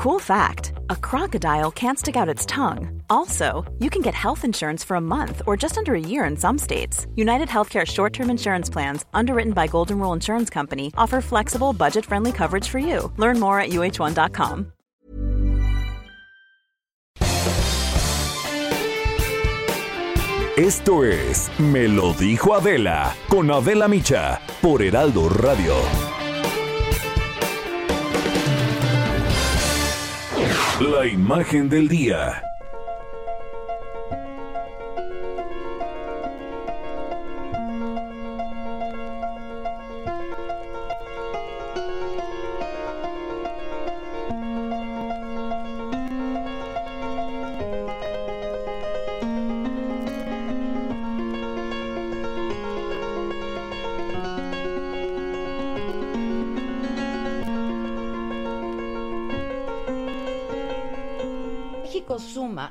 Cool fact a crocodile can't stick out its tongue. Also, you can get health insurance for a month or just under a year in some states. United Healthcare short term insurance plans, underwritten by Golden Rule Insurance Company, offer flexible, budget friendly coverage for you. Learn more at uh1.com. Esto es Me lo dijo Adela con Adela Micha por Heraldo Radio. La imagen del día.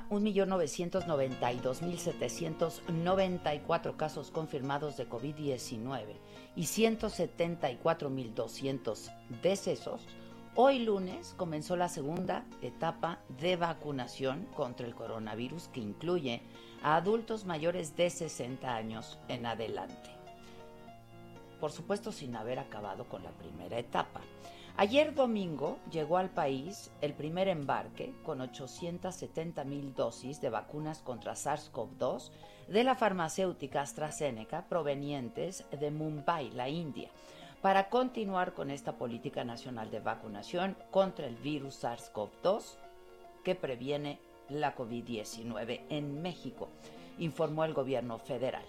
1.992.794 casos confirmados de COVID-19 y 174.200 decesos. Hoy lunes comenzó la segunda etapa de vacunación contra el coronavirus que incluye a adultos mayores de 60 años en adelante. Por supuesto sin haber acabado con la primera etapa. Ayer domingo llegó al país el primer embarque con 870 mil dosis de vacunas contra SARS-CoV-2 de la farmacéutica AstraZeneca provenientes de Mumbai, la India, para continuar con esta política nacional de vacunación contra el virus SARS-CoV-2 que previene la COVID-19 en México, informó el gobierno federal.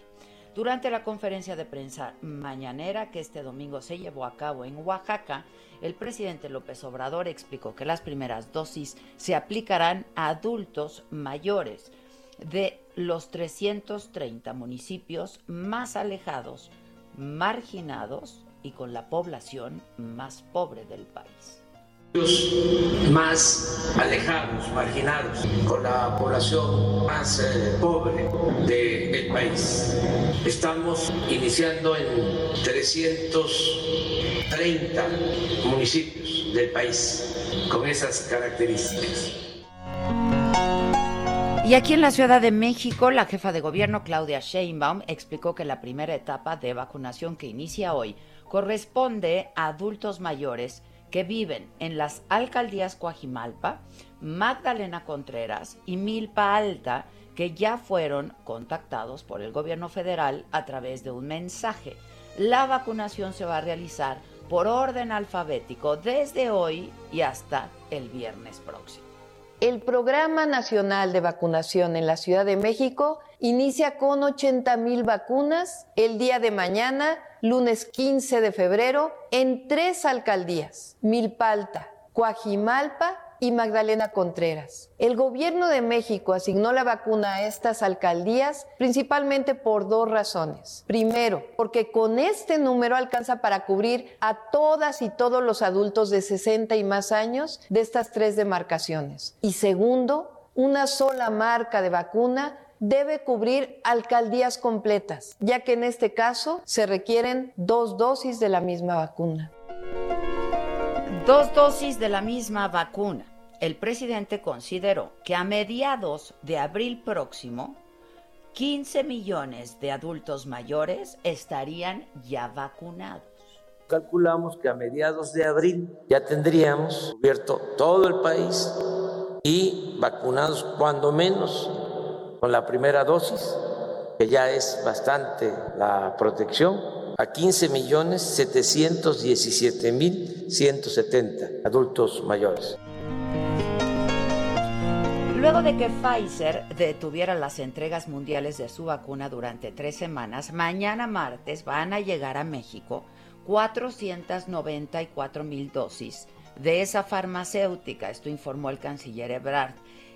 Durante la conferencia de prensa mañanera que este domingo se llevó a cabo en Oaxaca, el presidente López Obrador explicó que las primeras dosis se aplicarán a adultos mayores de los 330 municipios más alejados, marginados y con la población más pobre del país más alejados, marginados, con la población más eh, pobre del país. Estamos iniciando en 330 municipios del país con esas características. Y aquí en la Ciudad de México, la jefa de gobierno Claudia Sheinbaum explicó que la primera etapa de vacunación que inicia hoy corresponde a adultos mayores que viven en las alcaldías Coajimalpa, Magdalena Contreras y Milpa Alta, que ya fueron contactados por el gobierno federal a través de un mensaje. La vacunación se va a realizar por orden alfabético desde hoy y hasta el viernes próximo. El Programa Nacional de Vacunación en la Ciudad de México inicia con 80 mil vacunas el día de mañana, lunes 15 de febrero, en tres alcaldías, Milpalta, Coajimalpa y Magdalena Contreras. El gobierno de México asignó la vacuna a estas alcaldías principalmente por dos razones. Primero, porque con este número alcanza para cubrir a todas y todos los adultos de 60 y más años de estas tres demarcaciones. Y segundo, una sola marca de vacuna debe cubrir alcaldías completas, ya que en este caso se requieren dos dosis de la misma vacuna. Dos dosis de la misma vacuna. El presidente consideró que a mediados de abril próximo, 15 millones de adultos mayores estarían ya vacunados. Calculamos que a mediados de abril ya tendríamos cubierto todo el país y vacunados cuando menos con la primera dosis, que ya es bastante la protección, a 15 millones 717 mil 170 adultos mayores. Luego de que Pfizer detuviera las entregas mundiales de su vacuna durante tres semanas, mañana martes van a llegar a México 494 mil dosis de esa farmacéutica, esto informó el canciller Ebrard.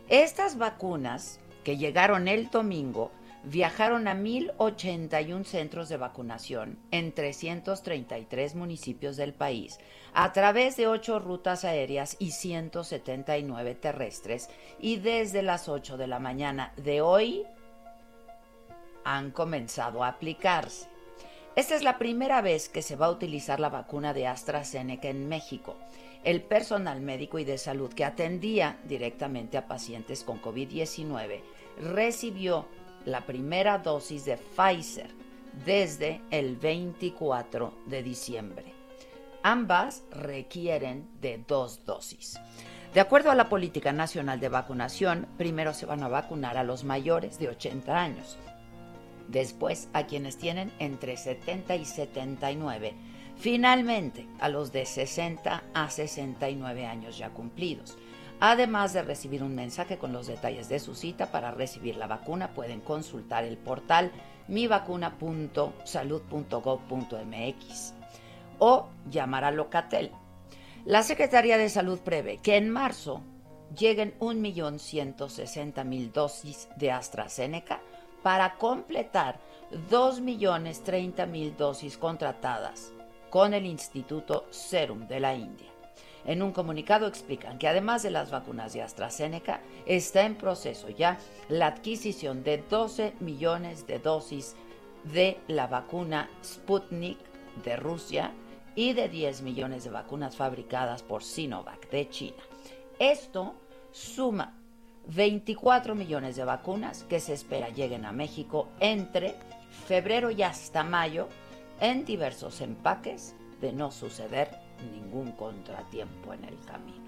Estas vacunas que llegaron el domingo viajaron a 1.081 centros de vacunación en 333 municipios del país a través de ocho rutas aéreas y 179 terrestres y desde las 8 de la mañana de hoy han comenzado a aplicarse. Esta es la primera vez que se va a utilizar la vacuna de AstraZeneca en México. el personal médico y de salud que atendía directamente a pacientes con COVID-19 recibió la primera dosis de Pfizer desde el 24 de diciembre. Ambas requieren de dos dosis. De acuerdo a la Política Nacional de Vacunación, primero se van a vacunar a los mayores de 80 años, después a quienes tienen entre 70 y 79 Finalmente, a los de 60 a 69 años ya cumplidos. Además de recibir un mensaje con los detalles de su cita para recibir la vacuna, pueden consultar el portal mivacuna.salud.gov.mx o llamar a Locatel. La Secretaría de Salud prevé que en marzo lleguen 1.160.000 dosis de AstraZeneca para completar 2.030.000 dosis contratadas con el Instituto Serum de la India. En un comunicado explican que además de las vacunas de AstraZeneca, está en proceso ya la adquisición de 12 millones de dosis de la vacuna Sputnik de Rusia y de 10 millones de vacunas fabricadas por Sinovac de China. Esto suma 24 millones de vacunas que se espera lleguen a México entre febrero y hasta mayo en diversos empaques de no suceder ningún contratiempo en el camino.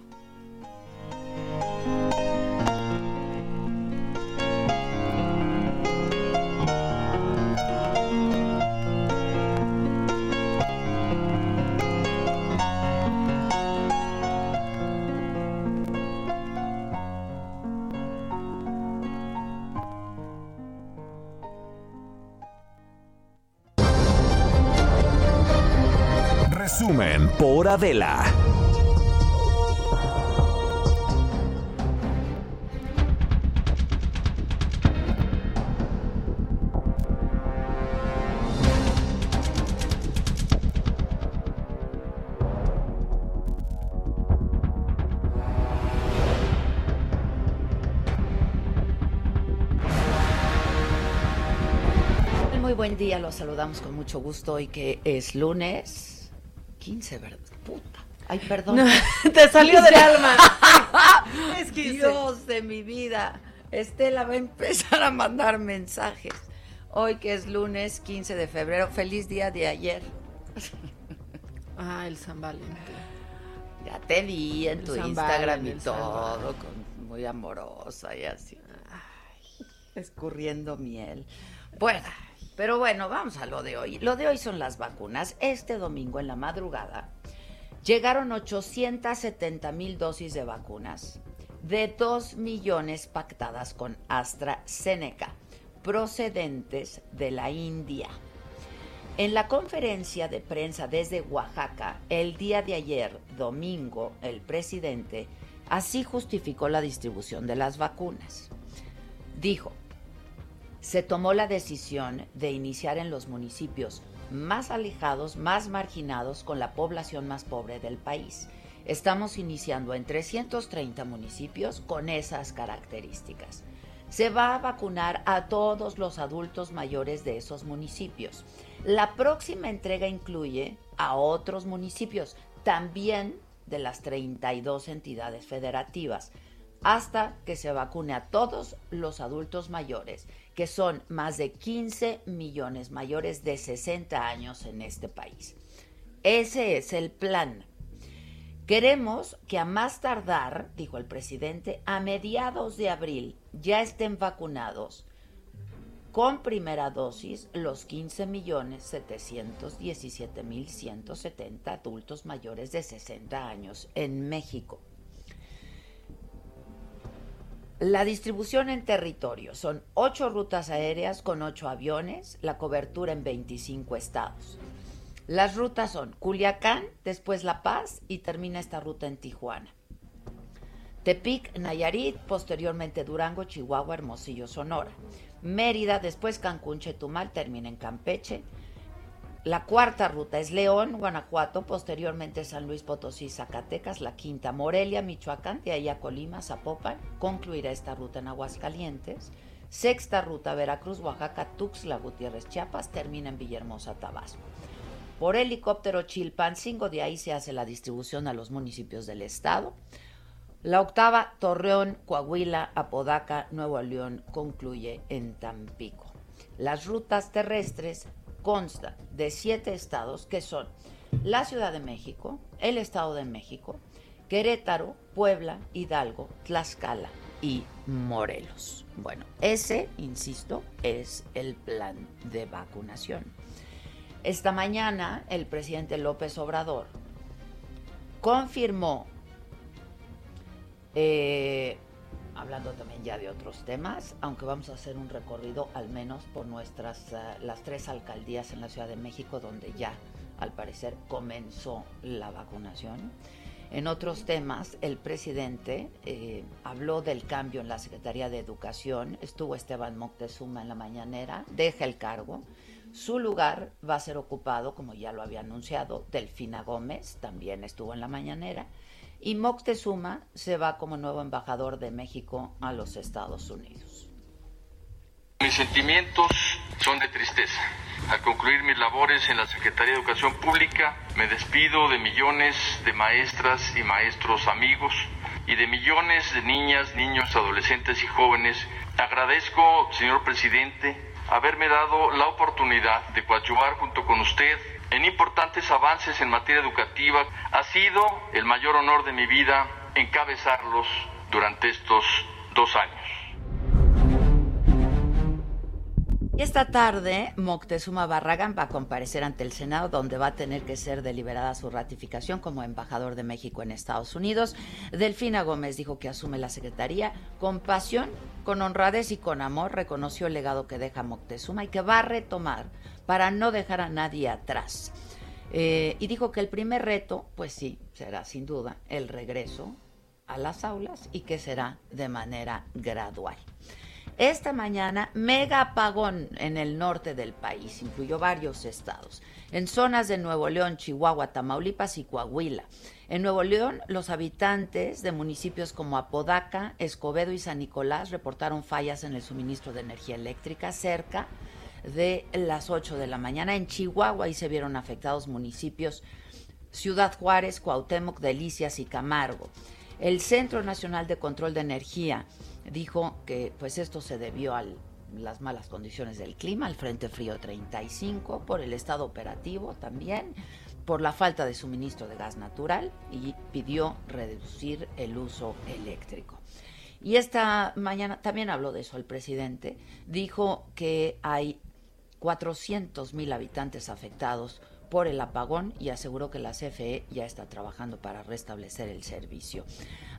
Por Adela. Muy buen día, los saludamos con mucho gusto hoy que es lunes 15, ¿verdad? Puta. Ay, perdón. te salió del alma. es que Dios de mi vida. Estela va a empezar a mandar mensajes. Hoy que es lunes 15 de febrero, feliz día de ayer. Ah, el San Valentín. Ya te vi en tu Instagram y todo, muy amorosa y así. escurriendo miel. Bueno, pero bueno, vamos a lo de hoy. Lo de hoy son las vacunas. Este domingo en la madrugada llegaron 870 mil dosis de vacunas de 2 millones pactadas con AstraZeneca, procedentes de la India. En la conferencia de prensa desde Oaxaca, el día de ayer, domingo, el presidente así justificó la distribución de las vacunas. Dijo, se tomó la decisión de iniciar en los municipios más alejados, más marginados, con la población más pobre del país. Estamos iniciando en 330 municipios con esas características. Se va a vacunar a todos los adultos mayores de esos municipios. La próxima entrega incluye a otros municipios, también de las 32 entidades federativas, hasta que se vacune a todos los adultos mayores que son más de 15 millones mayores de 60 años en este país. Ese es el plan. Queremos que a más tardar, dijo el presidente, a mediados de abril ya estén vacunados con primera dosis los 15 millones 717 mil 170 adultos mayores de 60 años en México. La distribución en territorio son ocho rutas aéreas con ocho aviones, la cobertura en 25 estados. Las rutas son Culiacán, después La Paz y termina esta ruta en Tijuana. Tepic, Nayarit, posteriormente Durango, Chihuahua, Hermosillo, Sonora. Mérida, después Cancún, Chetumal, termina en Campeche. La cuarta ruta es León, Guanajuato, posteriormente San Luis Potosí, Zacatecas, la quinta Morelia, Michoacán, de ahí a Colima, Zapopan, concluirá esta ruta en Aguascalientes. Sexta ruta Veracruz, Oaxaca, Tuxtla Gutiérrez, Chiapas, termina en Villahermosa, Tabasco. por helicóptero Chilpancingo, de ahí se hace la distribución a los municipios del estado. La octava, Torreón, Coahuila, Apodaca, Nuevo León, concluye en Tampico. Las rutas terrestres constan de siete estados que son la Ciudad de México, el Estado de México, Querétaro, Puebla, Hidalgo, Tlaxcala y Morelos. Bueno, ese, insisto, es el plan de vacunación. Esta mañana el presidente López Obrador confirmó, eh, hablando también ya de otros temas, aunque vamos a hacer un recorrido al menos por nuestras eh, las tres alcaldías en la Ciudad de México donde ya al parecer comenzó la vacunación. En otros temas, el presidente eh, habló del cambio en la Secretaría de Educación. Estuvo Esteban Moctezuma en la mañanera, deja el cargo. Su lugar va a ser ocupado, como ya lo había anunciado, Delfina Gómez, también estuvo en la mañanera. Y Moctezuma se va como nuevo embajador de México a los Estados Unidos. Mis sentimientos son de tristeza. Al concluir mis labores en la Secretaría de Educación Pública, me despido de millones de maestras y maestros amigos y de millones de niñas, niños, adolescentes y jóvenes. Agradezco, señor presidente, haberme dado la oportunidad de coadyuvar junto con usted en importantes avances en materia educativa. Ha sido el mayor honor de mi vida encabezarlos durante estos dos años. Esta tarde, Moctezuma Barragán va a comparecer ante el Senado, donde va a tener que ser deliberada su ratificación como embajador de México en Estados Unidos. Delfina Gómez dijo que asume la secretaría con pasión, con honradez y con amor. Reconoció el legado que deja Moctezuma y que va a retomar para no dejar a nadie atrás. Eh, y dijo que el primer reto, pues sí, será sin duda el regreso a las aulas y que será de manera gradual. Esta mañana, mega apagón en el norte del país, incluyó varios estados, en zonas de Nuevo León, Chihuahua, Tamaulipas y Coahuila. En Nuevo León, los habitantes de municipios como Apodaca, Escobedo y San Nicolás reportaron fallas en el suministro de energía eléctrica cerca de las 8 de la mañana. En Chihuahua y se vieron afectados municipios Ciudad Juárez, Cuauhtémoc, Delicias y Camargo. El Centro Nacional de Control de Energía dijo que pues esto se debió a las malas condiciones del clima, al Frente Frío 35, por el estado operativo también, por la falta de suministro de gas natural y pidió reducir el uso eléctrico. Y esta mañana también habló de eso el presidente, dijo que hay 400 mil habitantes afectados por el apagón y aseguró que la CFE ya está trabajando para restablecer el servicio.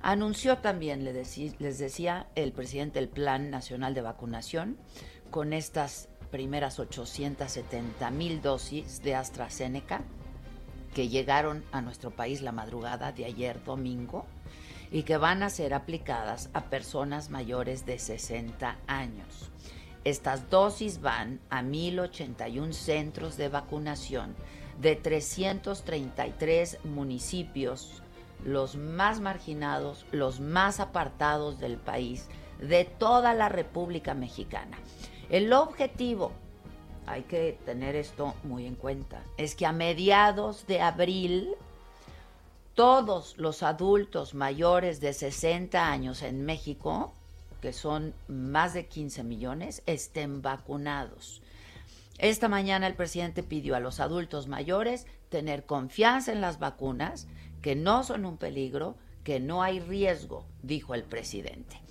Anunció también, les decía el presidente, el Plan Nacional de Vacunación con estas primeras 870 mil dosis de AstraZeneca llegaron a nuestro país la madrugada de ayer domingo y que van a ser aplicadas a personas mayores de 60 años. Estas dosis van a 1.081 centros de vacunación de 333 municipios los más marginados, los más apartados del país, de toda la República Mexicana. El objetivo, hay que tener esto muy en cuenta, es que a mediados de abril todos los adultos mayores de 60 años en México, que son más de 15 millones, estén vacunados. Esta mañana el presidente pidió a los adultos mayores tener confianza en las vacunas que no son un peligro, que no hay riesgo, dijo el presidente.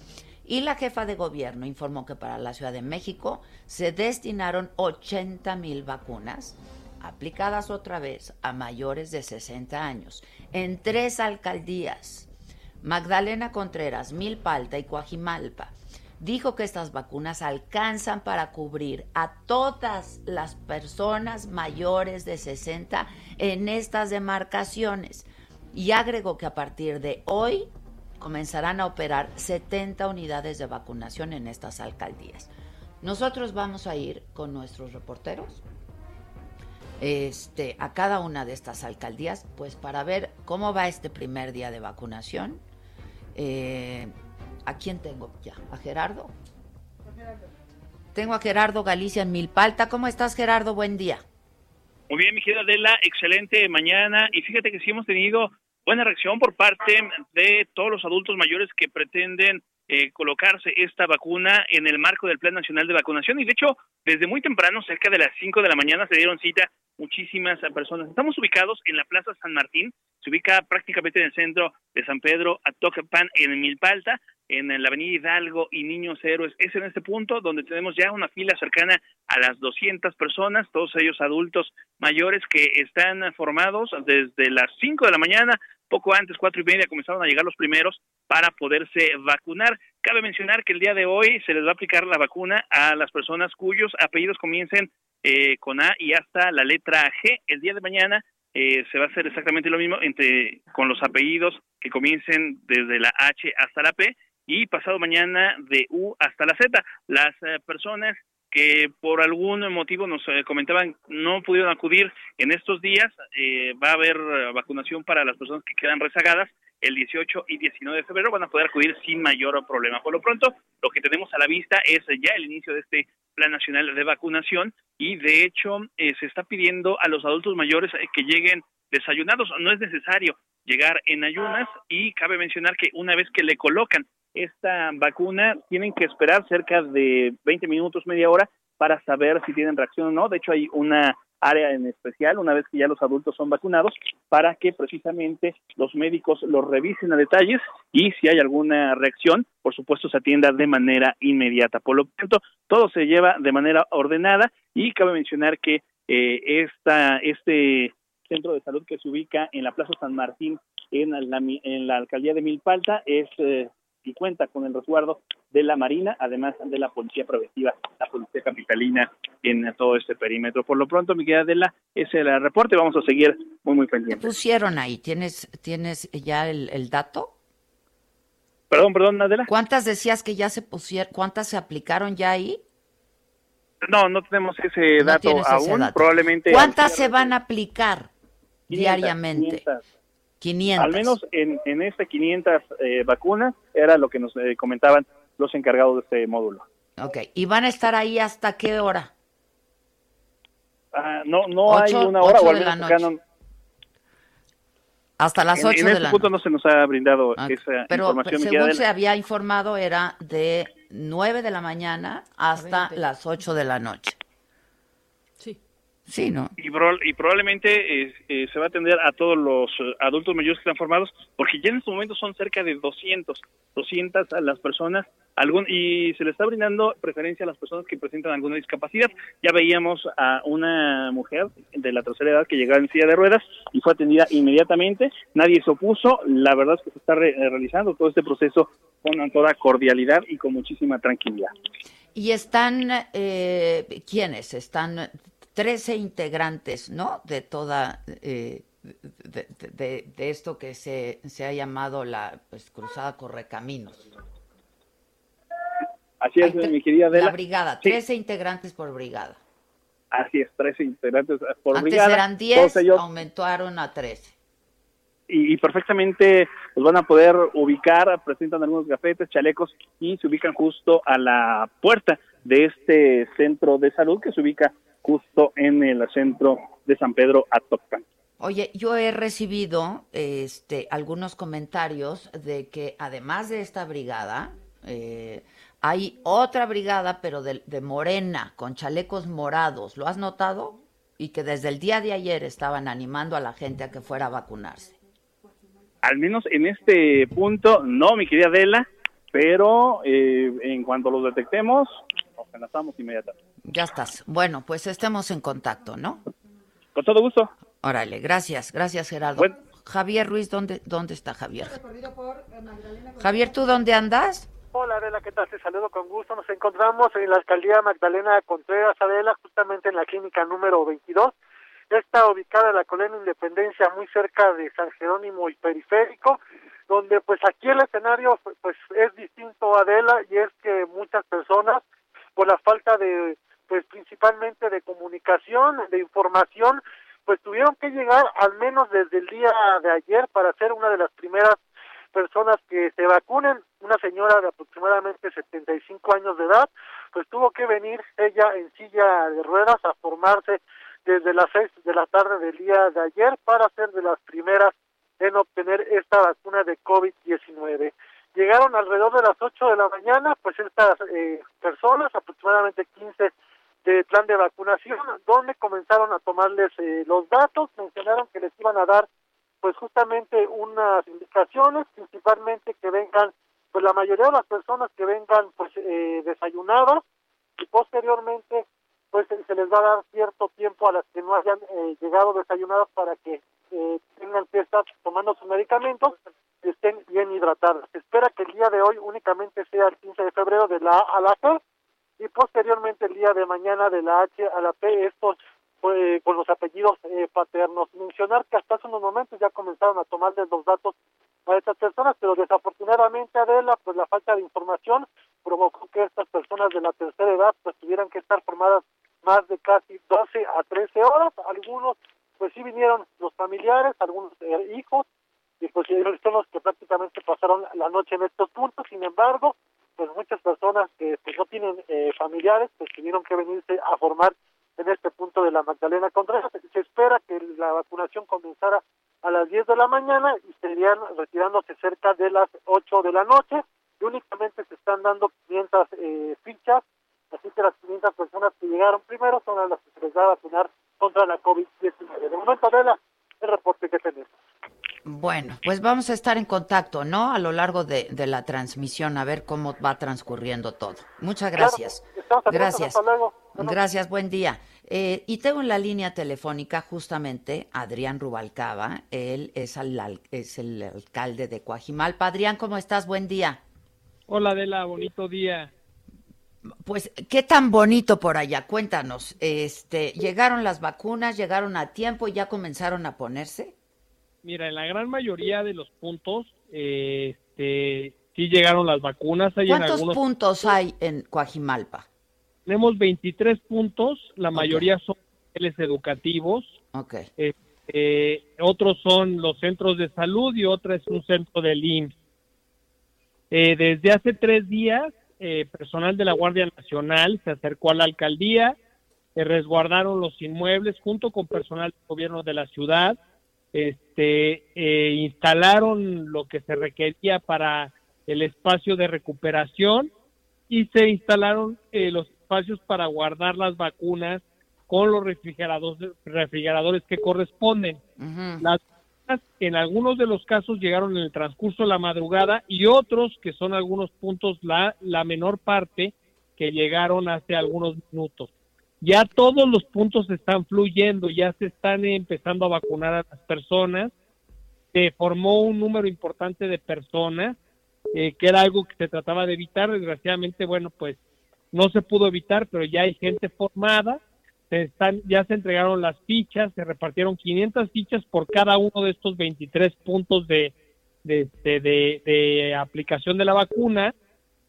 Y la jefa de gobierno informó que para la Ciudad de México se destinaron 80 mil vacunas aplicadas otra vez a mayores de 60 años en tres alcaldías, Magdalena Contreras, Milpalta y Coajimalpa. Dijo que estas vacunas alcanzan para cubrir a todas las personas mayores de 60 en estas demarcaciones y agregó que a partir de hoy comenzarán a operar 70 unidades de vacunación en estas alcaldías. Nosotros vamos a ir con nuestros reporteros este, a cada una de estas alcaldías, pues para ver cómo va este primer día de vacunación. Eh, ¿A quién tengo ya? ¿A Gerardo? Tengo a Gerardo Galicia en Milpalta. ¿Cómo estás, Gerardo? Buen día. Muy bien, mi querida Adela, excelente mañana. Y fíjate que sí hemos tenido buena reacción por parte de todos los adultos mayores que pretenden eh, colocarse esta vacuna en el marco del Plan Nacional de Vacunación. Y de hecho, desde muy temprano, cerca de las 5 de la mañana, se dieron cita muchísimas personas. Estamos ubicados en la Plaza San Martín, se ubica prácticamente en el centro de San Pedro, a Tocapan, en Milpalta, en la Avenida Hidalgo y Niños Héroes. Es en este punto donde tenemos ya una fila cercana a las 200 personas, todos ellos adultos mayores que están formados desde las 5 de la mañana poco antes, cuatro y media, comenzaron a llegar los primeros para poderse vacunar. Cabe mencionar que el día de hoy se les va a aplicar la vacuna a las personas cuyos apellidos comiencen eh, con A y hasta la letra G. El día de mañana eh, se va a hacer exactamente lo mismo entre con los apellidos que comiencen desde la H hasta la P y pasado mañana de U hasta la Z. Las eh, personas que por algún motivo nos eh, comentaban no pudieron acudir en estos días, eh, va a haber vacunación para las personas que quedan rezagadas el 18 y 19 de febrero van a poder acudir sin mayor problema. Por lo pronto, lo que tenemos a la vista es ya el inicio de este Plan Nacional de Vacunación y de hecho se está pidiendo a los adultos mayores que lleguen desayunados. No es necesario llegar en ayunas y cabe mencionar que una vez que le colocan esta vacuna tienen que esperar cerca de 20 minutos, media hora para saber si tienen reacción o no. De hecho, hay una área en especial, una vez que ya los adultos son vacunados, para que precisamente los médicos los revisen a detalles y si hay alguna reacción, por supuesto, se atienda de manera inmediata. Por lo tanto, todo se lleva de manera ordenada y cabe mencionar que eh, esta, este centro de salud que se ubica en la Plaza San Martín, en la, en la alcaldía de Milpalta, es eh, y cuenta con el resguardo de la Marina, además de la Policía Preventiva, la Policía Capitalina en todo este perímetro. Por lo pronto, mi querida Adela, ese es el reporte, vamos a seguir muy, muy pendientes. ¿Qué pusieron ahí? ¿Tienes, tienes ya el, dato? Perdón, perdón, Adela. ¿Cuántas decías que ya se pusieron, cuántas se aplicaron ya ahí? No, no tenemos ese dato aún, probablemente. ¿Cuántas se van a aplicar diariamente? 500. Al menos en, en este 500 eh, vacunas era lo que nos eh, comentaban los encargados de este módulo. Ok, ¿y van a estar ahí hasta qué hora? Ah, no no hay una hora o al menos hasta las 8 en, de este la punto no se nos ha brindado esa pero, información. Pero según se había informado era de 9 de la mañana hasta las 8 de la noche. Sí, ¿no? Y, y probablemente eh, eh, se va a atender a todos los eh, adultos mayores que están formados, porque ya en este momento son cerca de 200, 200 a las personas, algún, y se le está brindando preferencia a las personas que presentan alguna discapacidad. Ya veíamos a una mujer de la tercera edad que llegaba en silla de ruedas y fue atendida inmediatamente, nadie se opuso, la verdad es que se está realizando todo este proceso con toda cordialidad y con muchísima tranquilidad. ¿Y están, eh, quiénes? ¿Están 13 integrantes, ¿no? De toda, eh, de, esto que se, se, ha llamado la pues, Cruzada Correcaminos. Así es, mi querida Adela. La brigada, 13 integrantes por brigada. Así es, 13 integrantes por Antes brigada. eran 10, aumentaron a 13. Y, y, perfectamente los van a poder ubicar, presentan algunos gafetes, chalecos y se ubican justo a la puerta de este centro de salud que se ubica justo en el centro de San Pedro Atocpan. Oye, yo he recibido este, algunos comentarios de que además de esta brigada, eh, hay otra brigada, pero de, de, Morena, con chalecos morados. ¿Lo has notado? Y que desde el día de ayer estaban animando a la gente a que fuera a vacunarse. Al menos en este punto, no, mi querida Adela, pero eh, en cuanto los detectemos, enlazamos inmediatamente. Ya estás. Bueno, pues estemos en contacto, ¿no? Con todo gusto. Órale, gracias, gracias Gerardo. Javier Ruiz, ¿dónde, ¿dónde está Javier? Javier, ¿tú dónde andas? Hola Adela, ¿qué tal? Te saludo con gusto. Nos encontramos en la alcaldía Magdalena Contreras, Adela, justamente en la clínica número 22. Está ubicada en la colonia Independencia, muy cerca de San Jerónimo y Periférico, donde pues aquí el escenario pues es distinto, Adela, y es que muchas personas, por la falta de pues principalmente de comunicación, de información, pues tuvieron que llegar al menos desde el día de ayer para ser una de las primeras personas que se vacunen, una señora de aproximadamente 75 años de edad, pues tuvo que venir ella en silla de ruedas a formarse desde las 6 de la tarde del día de ayer para ser de las primeras en obtener esta vacuna de COVID-19. Llegaron alrededor de las 8 de la mañana, pues estas eh, personas, aproximadamente 15 de plan de vacunación, donde comenzaron a tomarles eh, los datos, mencionaron que les iban a dar pues justamente unas indicaciones, principalmente que vengan, pues la mayoría de las personas que vengan pues eh, desayunadas y posteriormente pues se les va a dar cierto tiempo a las que no hayan eh, llegado desayunadas para que eh, tengan que estar tomando sus medicamentos estén bien hidratadas. Espera que el día de hoy únicamente sea el 15 de febrero de la A a la C y posteriormente el día de mañana de la H a la P, estos pues, con los apellidos eh, paternos. Mencionar que hasta hace unos momentos ya comenzaron a tomarles los datos a estas personas, pero desafortunadamente Adela, pues la falta de información provocó que estas personas de la tercera edad pues tuvieran que estar formadas más de casi 12 a 13 horas. Algunos, pues sí vinieron los familiares, algunos eh, hijos, y pues son los que prácticamente pasaron la noche en estos puntos. Sin embargo, pues muchas personas que pues, no tienen eh, familiares, pues tuvieron que venirse a formar en este punto de la Magdalena Contreras. Se espera que la vacunación comenzara a las 10 de la mañana y estarían retirándose cerca de las 8 de la noche y únicamente se están dando 500 eh, fichas Así que las 500 personas que llegaron primero son las que se les va a vacunar contra la COVID-19. De momento, Adela, el reporte que tenemos. Bueno, pues vamos a estar en contacto, ¿no? A lo largo de, la transmisión, a ver cómo va transcurriendo todo. Muchas gracias. gracias. Gracias, buen día. Eh, y tengo en la línea telefónica justamente Adrián Rubalcaba. Él es, es el alcalde de Coajimalpa. Adrián, ¿cómo estás? Buen día. Hola, Adela, bonito día. Pues, ¿qué tan bonito por allá? Cuéntanos. Este, ¿Llegaron las vacunas? ¿Llegaron a tiempo y ya comenzaron a ponerse? Mira, en la gran mayoría de los puntos, este, sí llegaron las vacunas. ¿Cuántos puntos hay en Coajimalpa? Tenemos 23 puntos, la mayoría son niveles educativos. Okay. Este, otros son los centros de salud y otro es un centro del IMSS. Eh, desde hace tres días eh, personal de la Guardia Nacional se acercó a la alcaldía, resguardaron los inmuebles junto con personal del gobierno de la ciudad, este, eh, instalaron lo que se requería para el espacio de recuperación y se instalaron eh, los espacios para guardar las vacunas con los refrigeradores, refrigeradores que corresponden. Las en algunos de los casos llegaron en el transcurso de la madrugada y otros, que son algunos puntos, la, la menor parte, que llegaron hace algunos minutos. Ya todos los puntos están fluyendo, ya se están empezando a vacunar a las personas. Se formó un número importante de personas, eh, que era algo que se trataba de evitar. Desgraciadamente, bueno, pues no se pudo evitar, pero ya hay gente formada se están, ya se entregaron las fichas, se repartieron 500 fichas por cada uno de estos 23 puntos de, de, de, aplicación de la vacuna.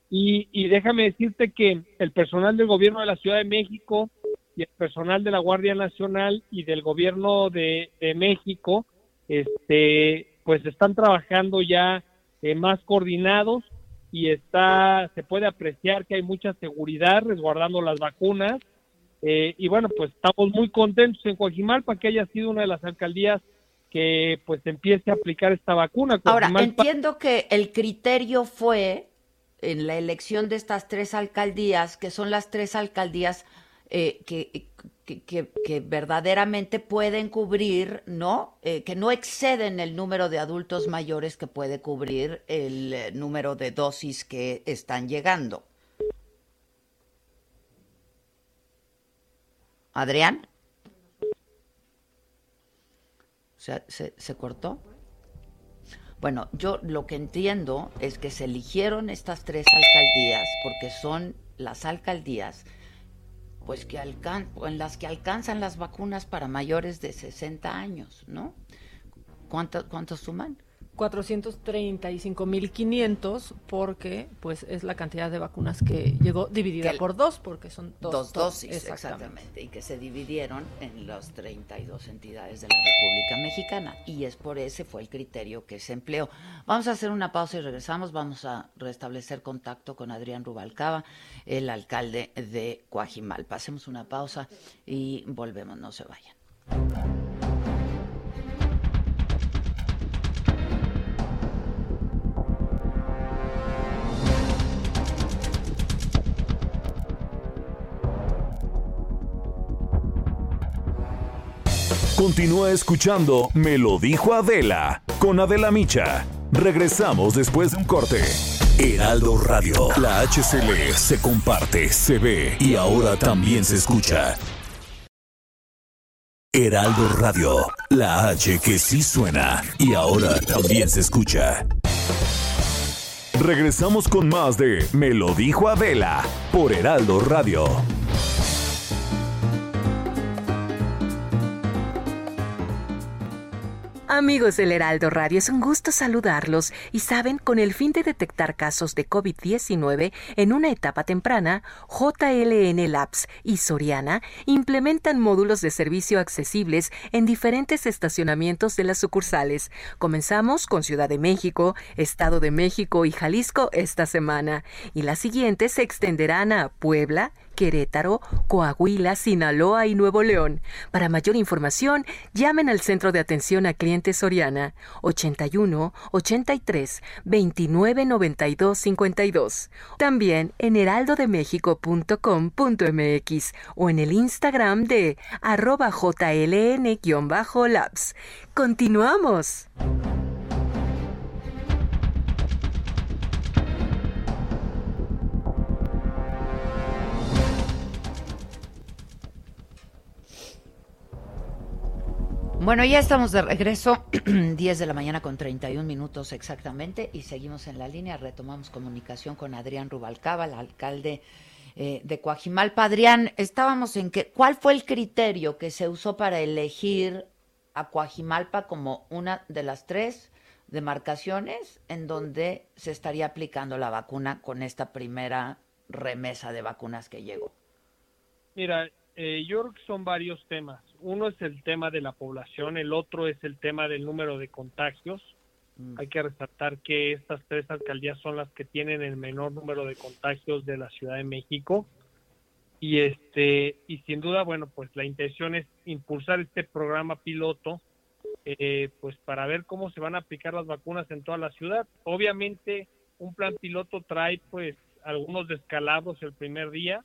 Y, y, déjame decirte que el personal del gobierno de la Ciudad de México y el personal de la Guardia Nacional y del gobierno de, México, este, pues están trabajando ya eh, más coordinados y está, se puede apreciar que hay mucha seguridad resguardando las vacunas eh, y bueno, pues estamos muy contentos en Coajimalpa que haya sido una de las alcaldías que pues empiece a aplicar esta vacuna. Ahora, entiendo que el criterio fue en la elección de estas tres alcaldías, que son las tres alcaldías eh, que, que, verdaderamente pueden cubrir, ¿no? Eh, que no exceden el número de adultos mayores que puede cubrir el número de dosis que están llegando. Adrián. ¿Se, se, cortó? Bueno, yo lo que entiendo es que se eligieron estas tres alcaldías porque son las alcaldías pues que alcan en las que alcanzan las vacunas para mayores de 60 años, ¿no? ¿Cuántos suman? 435.500 porque pues es la cantidad de vacunas que llegó dividida por dos porque son dos, dos dosis exactamente. y que se dividieron en las 32 entidades de la República Mexicana y es por ese fue el criterio que se empleó. Vamos a hacer una pausa y regresamos, vamos a restablecer contacto con Adrián Rubalcaba, el alcalde de Coajimal. Pasemos una pausa y volvemos, no se vayan. Continúa escuchando Me lo dijo Adela con Adela Micha. Regresamos después de un corte. Heraldo Radio, la HCL se comparte, se ve y ahora también se escucha. Heraldo Radio, la H que sí suena y ahora también se escucha. Regresamos con más de Me lo dijo Adela por Heraldo Radio. Amigos del Heraldo Radio, es un gusto saludarlos y saben, con el fin de detectar casos de COVID-19 en una etapa temprana, JLN Labs y Soriana implementan módulos de servicio accesibles en diferentes estacionamientos de las sucursales. Comenzamos con Ciudad de México, Estado de México y Jalisco esta semana, y las siguientes se extenderán a Puebla, Querétaro, Coahuila, Sinaloa y Nuevo León. Para mayor información, llamen al Centro de Atención a Clientes Soriana 81 83 29 92 52. También en heraldodemexico.com.mx o en el Instagram de arroba jln-labs. Continuamos. Bueno, ya estamos de regreso, 10 de la mañana con 31 minutos exactamente, y seguimos en la línea. Retomamos comunicación con Adrián Rubalcaba, el alcalde eh, de Coajimalpa. Adrián, estábamos en que, ¿cuál fue el criterio que se usó para elegir a Coajimalpa como una de las tres demarcaciones en donde se estaría aplicando la vacuna con esta primera remesa de vacunas que llegó? Mira, eh, yo creo que son varios temas. Uno es el tema de la población, el otro es el tema del número de contagios. Mm. Hay que resaltar que estas tres alcaldías son las que tienen el menor número de contagios de la Ciudad de México. Y este y sin duda, bueno, pues la intención es impulsar este programa piloto eh, pues para ver cómo se van a aplicar las vacunas en toda la ciudad. Obviamente, un plan piloto trae pues algunos descalabros el primer día,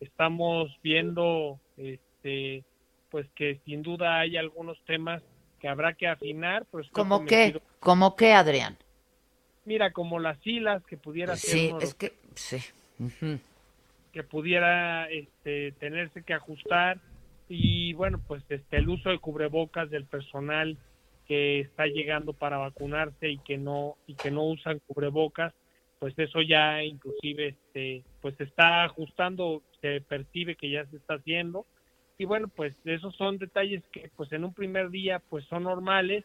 estamos viendo este pues que sin duda hay algunos temas que habrá que afinar pues como qué como qué Adrián mira como las filas que pudiera sí es que sí que pudiera este tenerse que ajustar y bueno pues este el uso de cubrebocas del personal que está llegando para vacunarse y que no y que no usan cubrebocas pues eso ya inclusive este pues está ajustando se percibe que ya se está haciendo. Y bueno pues esos son detalles que pues en un primer día pues son normales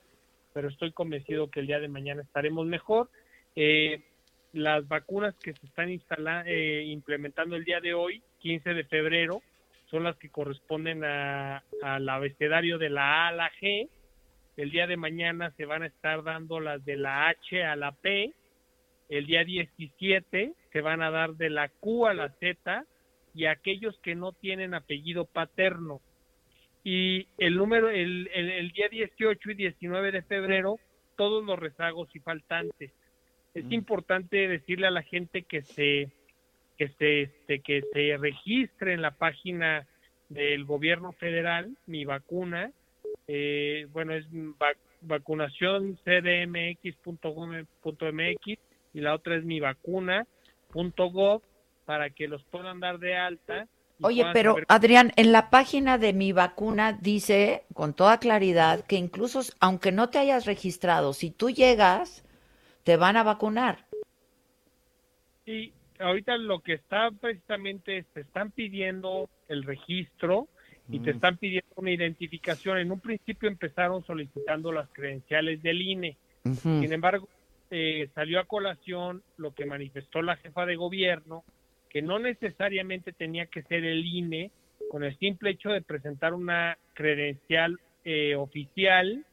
pero estoy convencido que el día de mañana estaremos mejor. Eh, las vacunas que se están instalando eh, implementando el día de hoy 15 de febrero son las que corresponden a, al abecedario de la A a la G. El día de mañana se van a estar dando las de la H a la P. El día 17 se van a dar de la Q a la Z y aquellos que no tienen apellido paterno. Y el número, el, el, día 18 y 19 de febrero, todos los rezagos y faltantes. Es mm. importante decirle a la gente que se, que se, este, que se registre en la página del gobierno federal, mi vacuna, eh, bueno, es vacunación cdmx.gov.mx y la otra es mi vacuna.gov para que los puedan dar de alta. Oye, pero Adrián, en la página de mi vacuna dice con toda claridad que incluso aunque no te hayas registrado, si tú llegas, te van a vacunar. Y ahorita lo que está precisamente, te están pidiendo el registro y te están pidiendo una identificación. En un principio empezaron solicitando las credenciales del INE Sin embargo, eh, salió a colación lo que manifestó la jefa de gobierno, que no necesariamente tenía que ser el INE con el simple hecho de presentar una credencial eh, oficial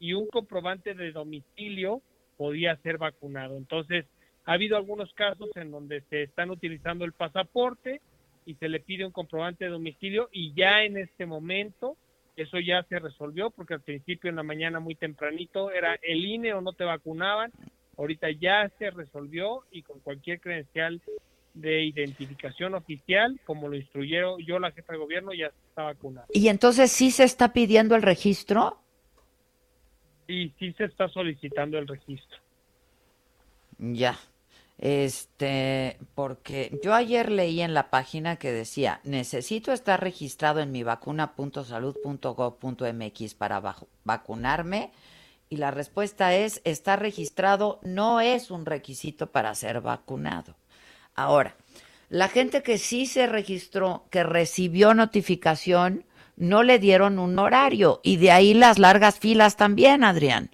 y un comprobante de domicilio podía ser vacunado. Entonces, ha habido algunos casos en donde se están utilizando el pasaporte y se le pide un comprobante de domicilio y ya en este momento eso ya se resolvió porque al principio en la mañana muy tempranito era el INE o no te vacunaban, ahorita ya se resolvió y con cualquier credencial de identificación oficial, como lo instruyeron yo la jefa de gobierno, ya está vacunado. ¿Y entonces sí se está pidiendo el registro? Sí, sí se está solicitando el registro. Ya. Este, porque yo ayer leí en la página que decía, necesito estar registrado en mi vacuna.salud.gov.mx para vacunarme. Y la respuesta es, estar registrado no es un requisito para ser vacunado. Ahora, la gente que sí se registró, que recibió notificación, no le dieron un horario. Y de ahí las largas filas también, Adrián.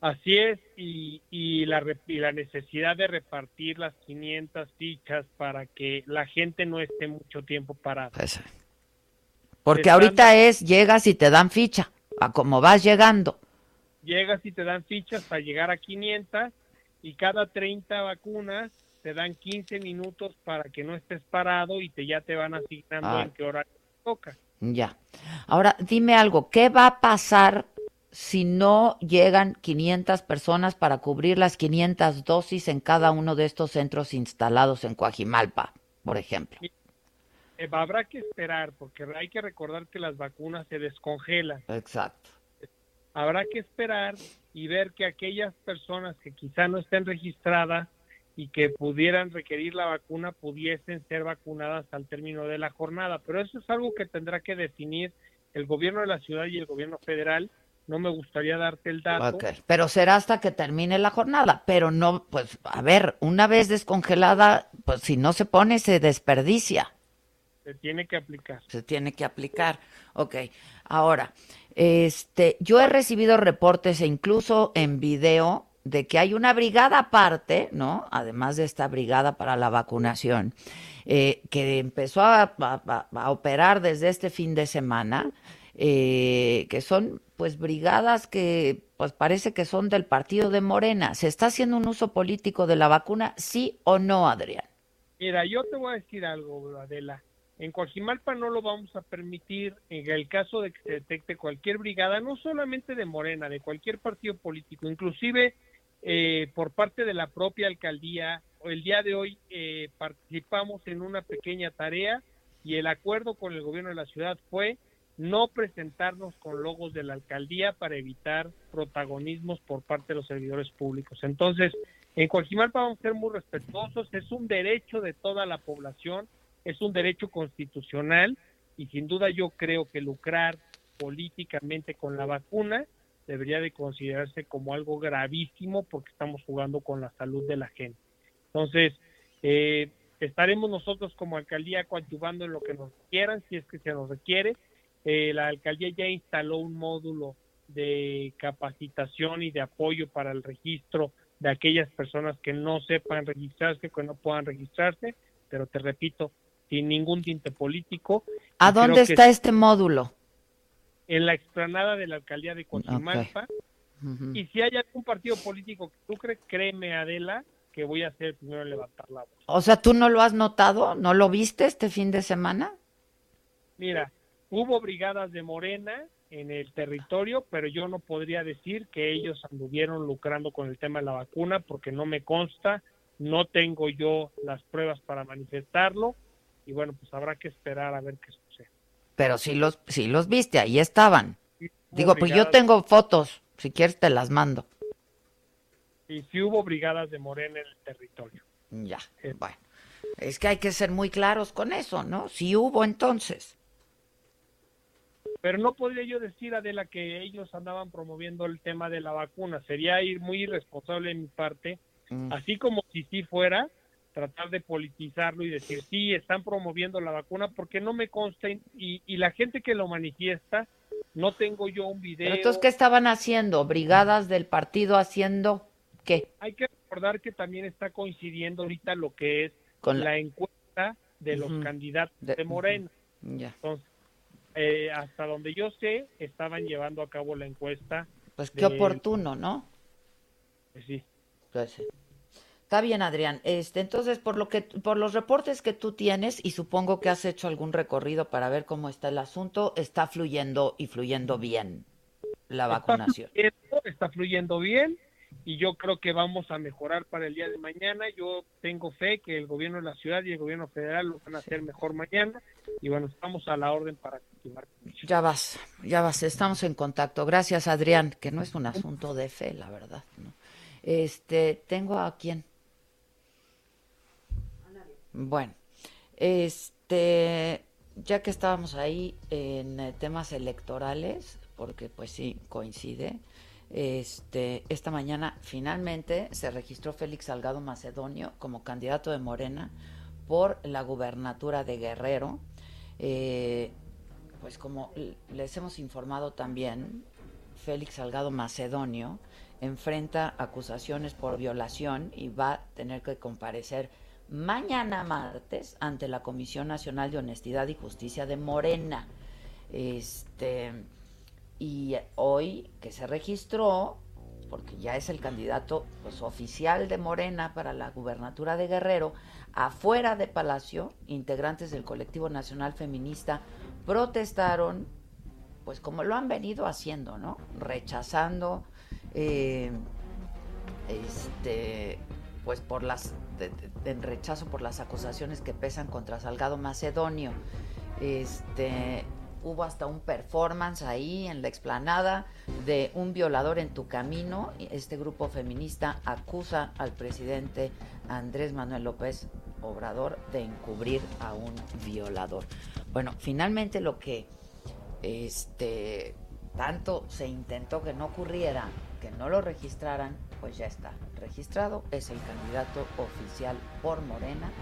Así es, y, y, la, la necesidad de repartir las 500 fichas para que la gente no esté mucho tiempo parada. Pues, porque ahorita es, llegas y te dan ficha, a como vas llegando. Llegas y te dan fichas para llegar a 500 y cada 30 vacunas te dan 15 minutos para que no estés parado y te ya te van asignando ah. en qué hora toca. Ya. Ahora, dime algo, ¿qué va a pasar si no llegan 500 personas para cubrir las 500 dosis en cada uno de estos centros instalados en Coajimalpa, por ejemplo? Eh, habrá que esperar, porque hay que recordar que las vacunas se descongelan. Exacto. Habrá que esperar y ver que aquellas personas que quizá no estén registradas y que pudieran requerir la vacuna pudiesen ser vacunadas al término de la jornada. Pero eso es algo que tendrá que definir el gobierno de la ciudad y el gobierno federal no me gustaría darte el dato. Pero será hasta que termine la jornada, pero no, pues, a ver, una vez descongelada, pues si no se pone, se desperdicia. Se tiene que aplicar. Se tiene que aplicar. Ok. Ahora, este, yo he recibido reportes e incluso en video de que hay una brigada aparte, ¿no? Además de esta brigada para la vacunación, eh, que empezó a, operar desde este fin de semana, eh, que son pues brigadas que pues parece que son del partido de Morena. ¿Se está haciendo un uso político de la vacuna, sí o no, Adrián? Mira, yo te voy a decir algo, Adela. En Coajimalpa no lo vamos a permitir en el caso de que se detecte cualquier brigada, no solamente de Morena, de cualquier partido político, inclusive eh, por parte de la propia alcaldía. El día de hoy eh, participamos en una pequeña tarea y el acuerdo con el gobierno de la ciudad fue no presentarnos con logos de la alcaldía para evitar protagonismos por parte de los servidores públicos. Entonces, en Coajimalpa vamos a ser muy respetuosos, es un derecho de toda la población, es un derecho constitucional y sin duda yo creo que lucrar políticamente con la vacuna debería de considerarse como algo gravísimo porque estamos jugando con la salud de la gente. Entonces, eh, estaremos nosotros como alcaldía coadyuvando en lo que nos quieran, si es que se nos requiere, eh, la alcaldía ya instaló un módulo de capacitación y de apoyo para el registro de aquellas personas que no sepan registrarse, que no puedan registrarse, pero te repito, sin ningún tinte político. ¿A dónde está este módulo? En la explanada de la alcaldía de Coajimalpa. Y si hay algún partido político que tú crees, créeme, Adela, que voy a ser el primero en levantar la voz. O sea, ¿tú no lo has notado? ¿No lo viste este fin de semana? Mira, Hubo brigadas de Morena en el territorio, pero yo no podría decir que ellos anduvieron lucrando con el tema de la vacuna porque no me consta, no tengo yo las pruebas para manifestarlo y bueno, pues habrá que esperar a ver qué sucede. Pero si los, si los viste, ahí estaban. Digo, pues yo tengo fotos, si quieres te las mando. Y sí hubo brigadas de Morena en el territorio. Ya, bueno. Es que hay que ser muy claros con eso, ¿no? Si hubo entonces. Pero no podría yo decir, Adela, que ellos andaban promoviendo el tema de la vacuna. Sería ir muy irresponsable de mi parte. Mm. Así como si sí fuera, tratar de politizarlo y decir, sí, están promoviendo la vacuna porque no me consta y, y la gente que lo manifiesta, no tengo yo un video. ¿Pero entonces qué estaban haciendo? ¿Brigadas del partido haciendo qué? Hay que recordar que también está coincidiendo ahorita lo que es Con la... encuesta de los candidatos de, Morena. Ya. Entonces, eh, hasta donde yo sé, estaban llevando a cabo la encuesta. Pues qué oportuno, ¿no? Pues sí. Pues sí. Está bien, Adrián. Este, entonces, por lo que, por los reportes que tú tienes y supongo que has hecho algún recorrido para ver cómo está el asunto, está fluyendo y fluyendo bien la vacunación. está fluyendo bien y yo creo que vamos a mejorar para el día de mañana. Yo tengo fe que el gobierno de la ciudad y el gobierno federal lo van a hacer mejor mañana y bueno, estamos a la orden para continuar. Ya vas, ya vas, estamos en contacto. Gracias, Adrián, que no es un asunto de fe, la verdad. Este, tengo a quién. Bueno, este, ya que estábamos ahí en temas electorales, porque pues sí coincide. Este, esta mañana finalmente se registró Félix Salgado Macedonio como candidato de Morena por la gubernatura de Guerrero. Eh, pues como les hemos informado también, Félix Salgado Macedonio enfrenta acusaciones por violación y va a tener que comparecer mañana martes ante la Comisión Nacional de Honestidad y Justicia de Morena. Este y hoy que se registró, porque ya es el candidato pues, oficial de Morena para la gubernatura de Guerrero, afuera de Palacio, integrantes del colectivo nacional feminista protestaron, pues como lo han venido haciendo, ¿no? Rechazando, eh, este, pues por las, en rechazo por las acusaciones que pesan contra Salgado Macedonio, este, hubo hasta un performance ahí en la explanada de un violador en tu camino. Este grupo feminista acusa al presidente Andrés Manuel López Obrador de encubrir a un violador. Bueno, finalmente lo que este tanto se intentó que no ocurriera, que no lo registraran, pues ya está registrado, es el candidato oficial por Morena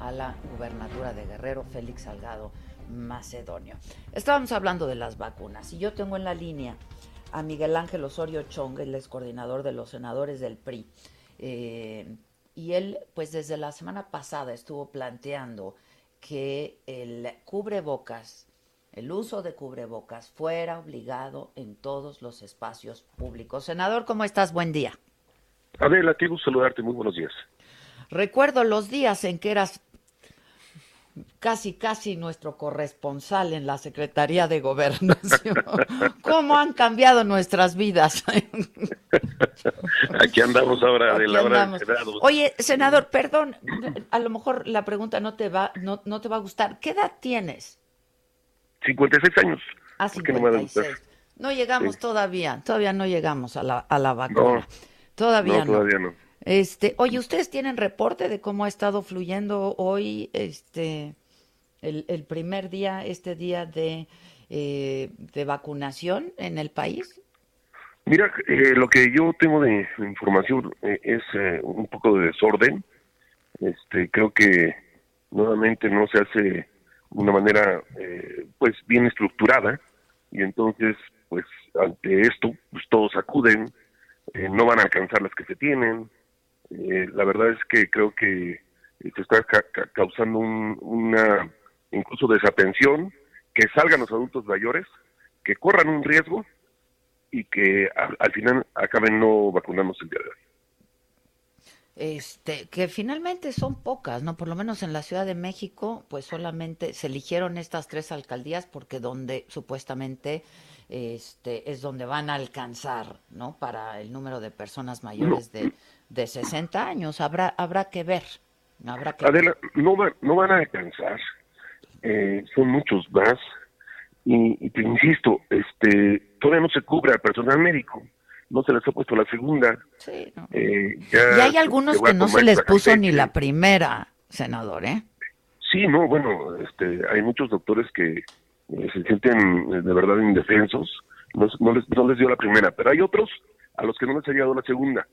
a la gubernatura de Guerrero, Félix Salgado Macedonio. Estábamos hablando de las vacunas y yo tengo en la línea a Miguel Ángel Osorio Chong, el ex coordinador de los senadores del PRI. Eh, y él, pues desde la semana pasada estuvo planteando que el cubrebocas, el uso de cubrebocas fuera obligado en todos los espacios públicos. Senador, ¿cómo estás? Buen día. Adela, qué gusto saludarte. Muy buenos días. Recuerdo los días en que eras casi, casi nuestro corresponsal en la Secretaría de Gobernación. ¿Cómo han cambiado nuestras vidas? Aquí andamos ahora de la hora Oye, senador, perdón, a lo mejor la pregunta no te va, no, no te va a gustar. ¿Qué edad tienes? 56 años. Ah, 56. No, llegamos todavía, todavía no llegamos a la, a la vacuna. Todavía no. Todavía no. Este, oye, ¿ustedes tienen reporte de cómo ha estado fluyendo hoy este el, primer día, este día de, eh, de vacunación en el país? Mira, eh, lo que yo tengo de información eh, es un poco de desorden. Este, creo que nuevamente no se hace de una manera pues bien estructurada y entonces pues ante esto pues todos acuden, no van a alcanzar las que se tienen, eh, la verdad es que creo que se está causando una incluso desatención, que salgan los adultos mayores, que corran un riesgo y que al, final acaben no vacunándose el día de hoy. Este, que finalmente son pocas, ¿no? Por lo menos en la Ciudad de México, pues solamente se eligieron estas tres alcaldías porque donde supuestamente este es donde van a alcanzar, ¿no? Para el número de personas mayores de de 60 años. Habrá, habrá que ver. Habrá que Adela, no, no van a alcanzar. Eh, son muchos más. Y, te insisto, este, todavía no se cubre al personal médico. No se les ha puesto la segunda. Sí, eh, y hay algunos que no se les puso ni la primera, senador, ¿eh? Sí, no, bueno, este, hay muchos doctores que se sienten de verdad indefensos. No, no, les, no les dio la primera, pero hay otros a los que no les ha llegado la segunda.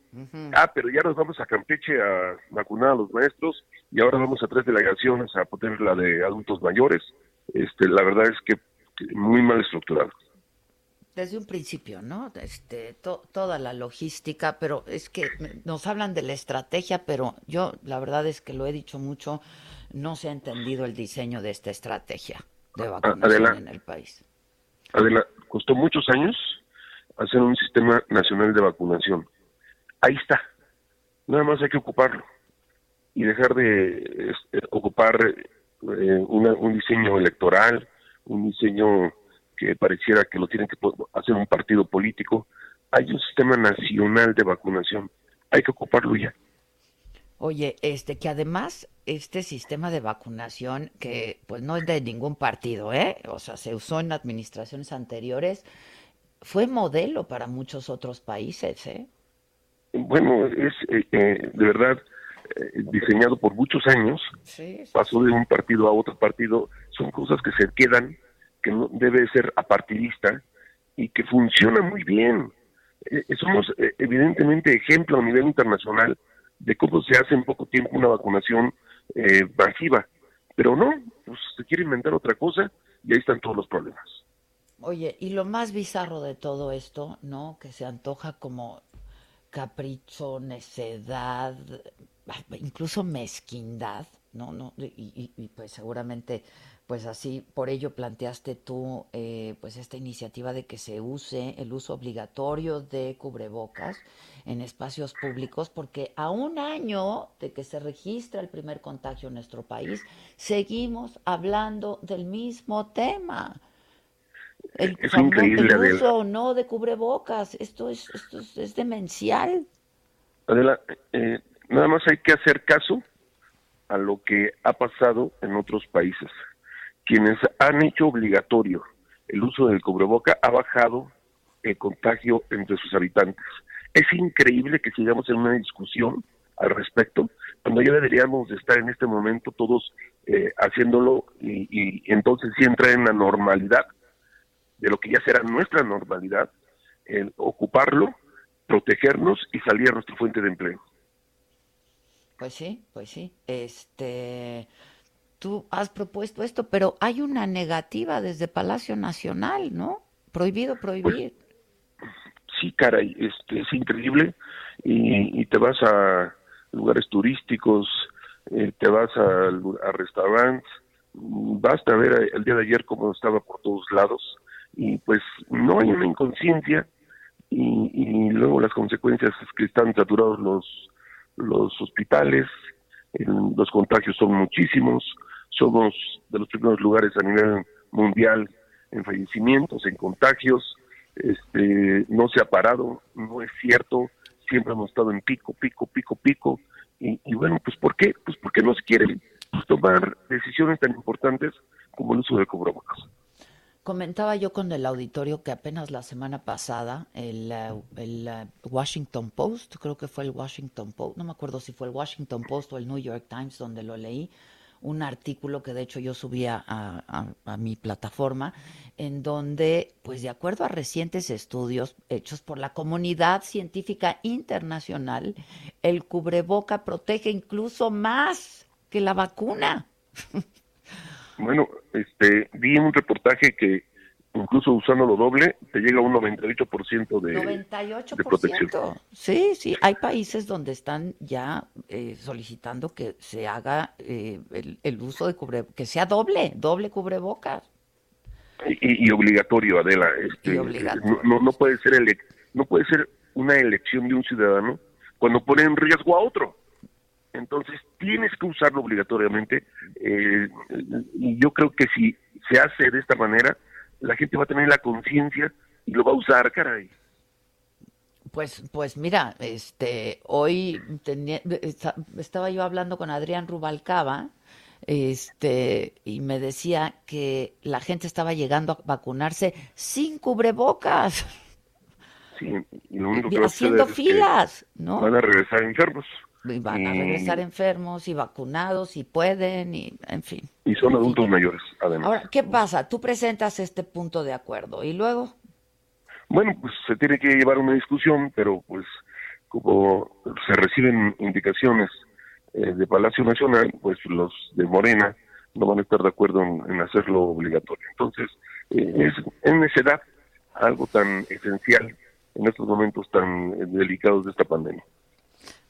Ah, pero ya nos vamos a Campeche a vacunar a los maestros y ahora vamos a tres delegaciones a poner la de adultos mayores. Este, la verdad es que muy mal estructurado. Desde un principio, ¿no? Este, toda la logística, pero es que nos hablan de la estrategia, pero yo la verdad es que lo he dicho mucho, no se ha entendido el diseño de esta estrategia de vacunación en el país. Adela, costó muchos años hacer un sistema nacional de vacunación. Ahí está. Nada más hay que ocuparlo y dejar de este, ocupar eh, un diseño electoral, un diseño que pareciera que lo tiene que hacer un partido político. Hay un sistema nacional de vacunación. Hay que ocuparlo ya. Oye, este que además este sistema de vacunación que pues no es de ningún partido, ¿eh? O sea, se usó en administraciones anteriores, fue modelo para muchos otros países, ¿eh? Bueno, es eh, eh, de verdad eh, diseñado por muchos años, pasó de un partido a otro partido, son cosas que se quedan, que no debe ser apartidista y que funciona muy bien. somos evidentemente ejemplo a nivel internacional de cómo se hace en poco tiempo una vacunación eh, masiva. Pero no, pues se quiere inventar otra cosa y ahí están todos los problemas. Oye, y lo más bizarro de todo esto, ¿no? Que se antoja como capricho, necedad, incluso mezquindad, ¿no? no y, y pues seguramente pues así, por ello planteaste tú eh, pues esta iniciativa de que se use el uso obligatorio de cubrebocas en espacios públicos, porque a un año de que se registra el primer contagio en nuestro país, seguimos hablando del mismo tema. El, es increíble, uso o no de cubrebocas, esto es, esto es, demencial. Adela, eh, nada más hay que hacer caso a lo que ha pasado en otros países quienes han hecho obligatorio el uso del cubreboca ha bajado el contagio entre sus habitantes. Es increíble que sigamos en una discusión al respecto, cuando ya deberíamos de estar en este momento todos eh, haciéndolo y, entonces sí entra en la normalidad de lo que ya será nuestra normalidad, el ocuparlo, protegernos y salir a nuestra fuente de empleo. Pues sí, pues sí. Este, tú has propuesto esto, pero hay una negativa desde Palacio Nacional, ¿no? Prohibido prohibir. sí, caray, este, es increíble. Y, te vas a lugares turísticos, eh, te vas a, a restaurantes, basta ver el día de ayer cómo estaba por todos lados y pues no hay una inconsciencia y, y luego las consecuencias es que están saturados los los hospitales, los contagios son muchísimos, somos de los primeros lugares a nivel mundial en fallecimientos, en contagios, este, no se ha parado, no es cierto, siempre hemos estado en pico, pico, pico, pico, y, bueno, pues ¿por qué? Pues porque no se quieren tomar decisiones tan importantes como el uso de cubrebocas. Comentaba yo con el auditorio que apenas la semana pasada el, eh, el, eh, Washington Post, creo que fue el Washington Post, no me acuerdo si fue el Washington Post o el New York Times donde lo leí, un artículo que de hecho yo subía a, mi plataforma, en donde, pues de acuerdo a recientes estudios hechos por la comunidad científica internacional, el cubreboca protege incluso más que la vacuna. Bueno, este, vi un reportaje que incluso usándolo doble, te llega un 98% de, 98%. de protección. Sí, sí, hay países donde están ya eh, solicitando que se haga eh, el, uso de cubre, que sea doble, doble cubrebocas. Y, obligatorio, Adela. Este, No, no, puede ser ele no puede ser una elección de un ciudadano cuando pone en riesgo a otro. Entonces tienes que usarlo obligatoriamente. Eh, y yo creo que si se hace de esta manera, la gente va a tener la conciencia y lo va a usar, caray. Pues, pues mira, este, hoy estaba yo hablando con Adrián Rubalcaba, este, y me decía que la gente estaba llegando a vacunarse sin cubrebocas. Sí, y lo único que haciendo filas, ¿no? Van a regresar enfermos. Y van a regresar enfermos y vacunados y pueden, y en fin. Y son adultos mayores, además. Ahora, ¿qué pasa? Tú presentas este punto de acuerdo y luego. Bueno, pues se tiene que llevar una discusión, pero pues como se reciben indicaciones eh, de Palacio Nacional, pues los de Morena no van a estar de acuerdo en, hacerlo obligatorio. Entonces, eh, es en necedad algo tan esencial en estos momentos tan eh, delicados de esta pandemia.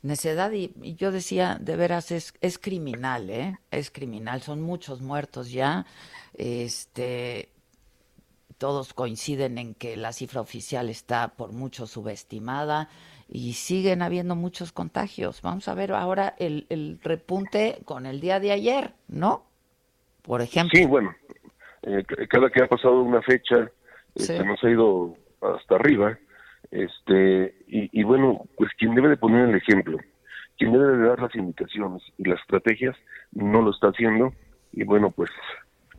Necedad, y, y, yo decía, de veras, es, es criminal, ¿eh? Es criminal, son muchos muertos ya. Este, todos coinciden en que la cifra oficial está por mucho subestimada y siguen habiendo muchos contagios. Vamos a ver ahora el, el repunte con el día de ayer, ¿no? Por ejemplo. Sí, bueno, eh, cada que ha pasado una fecha, este, nos ha ido hasta arriba este, y, bueno, pues quien debe de poner el ejemplo, quien debe de dar las indicaciones y las estrategias, no lo está haciendo. Y bueno, pues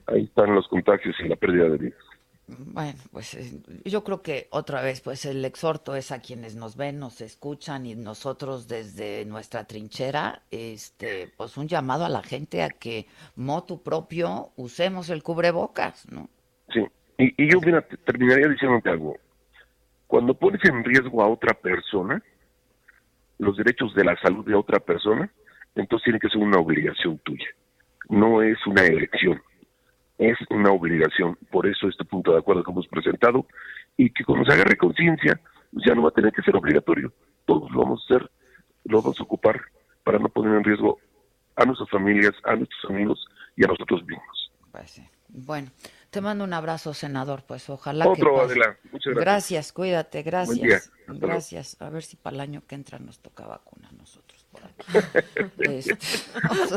ahí están los contagios y la pérdida de vidas. Bueno, pues eh, yo creo que otra vez, pues el exhorto es a quienes nos ven, nos escuchan y nosotros desde nuestra trinchera, este, pues un llamado a la gente a que motu propio usemos el cubrebocas, ¿no? Sí, y, y yo mira, terminaría diciéndote algo. Cuando pones en riesgo a otra persona, los derechos de la salud de otra persona, entonces tiene que ser una obligación tuya. No es una elección, es una obligación. Por eso este punto de acuerdo que hemos presentado y que cuando se agarre conciencia, ya no va a tener que ser obligatorio. Todos lo vamos a hacer, lo vamos a ocupar para no poner en riesgo a nuestras familias, a nuestros amigos y a nosotros mismos. Pues bueno, te mando un abrazo, senador. Pues ojalá Otro, que. Adela. Muchas gracias. Gracias, cuídate, gracias. Gracias. A ver si para el año que entra nos toca vacuna a nosotros por aquí. Este,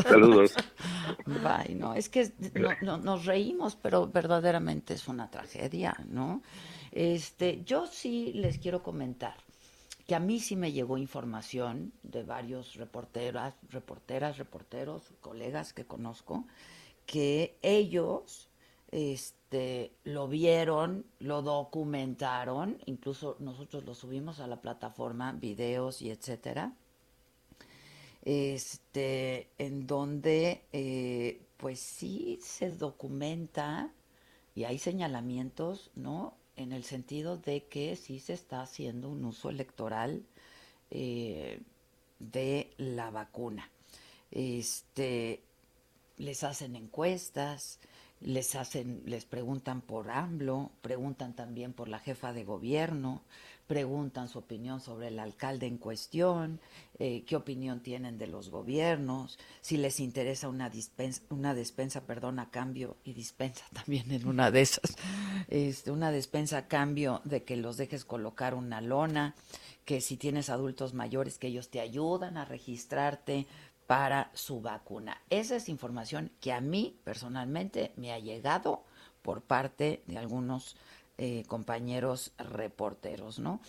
Saludos. Bye, no, es que no, nos reímos, pero verdaderamente es una tragedia, ¿no? Este, yo sí les quiero comentar que a mí sí me llegó información de varios reporteras, reporteras, reporteros, colegas que conozco, que ellos este, lo vieron, lo documentaron, incluso nosotros lo subimos a la plataforma, videos y etcétera, este, en donde eh, pues sí se documenta y hay señalamientos, ¿no? En el sentido de que sí se está haciendo un uso electoral eh, de la vacuna. Este, les hacen encuestas, les hacen, les preguntan por AMLO, preguntan también por la jefa de gobierno, preguntan su opinión sobre el alcalde en cuestión, eh, qué opinión tienen de los gobiernos, si les interesa una dispensa, una despensa, perdón, a cambio, y dispensa también en una de esas, este, una despensa a cambio de que los dejes colocar una lona, que si tienes adultos mayores que ellos te ayudan a registrarte para su vacuna. Esa es información que a mí personalmente me ha llegado por parte de algunos eh, compañeros reporteros, ¿no?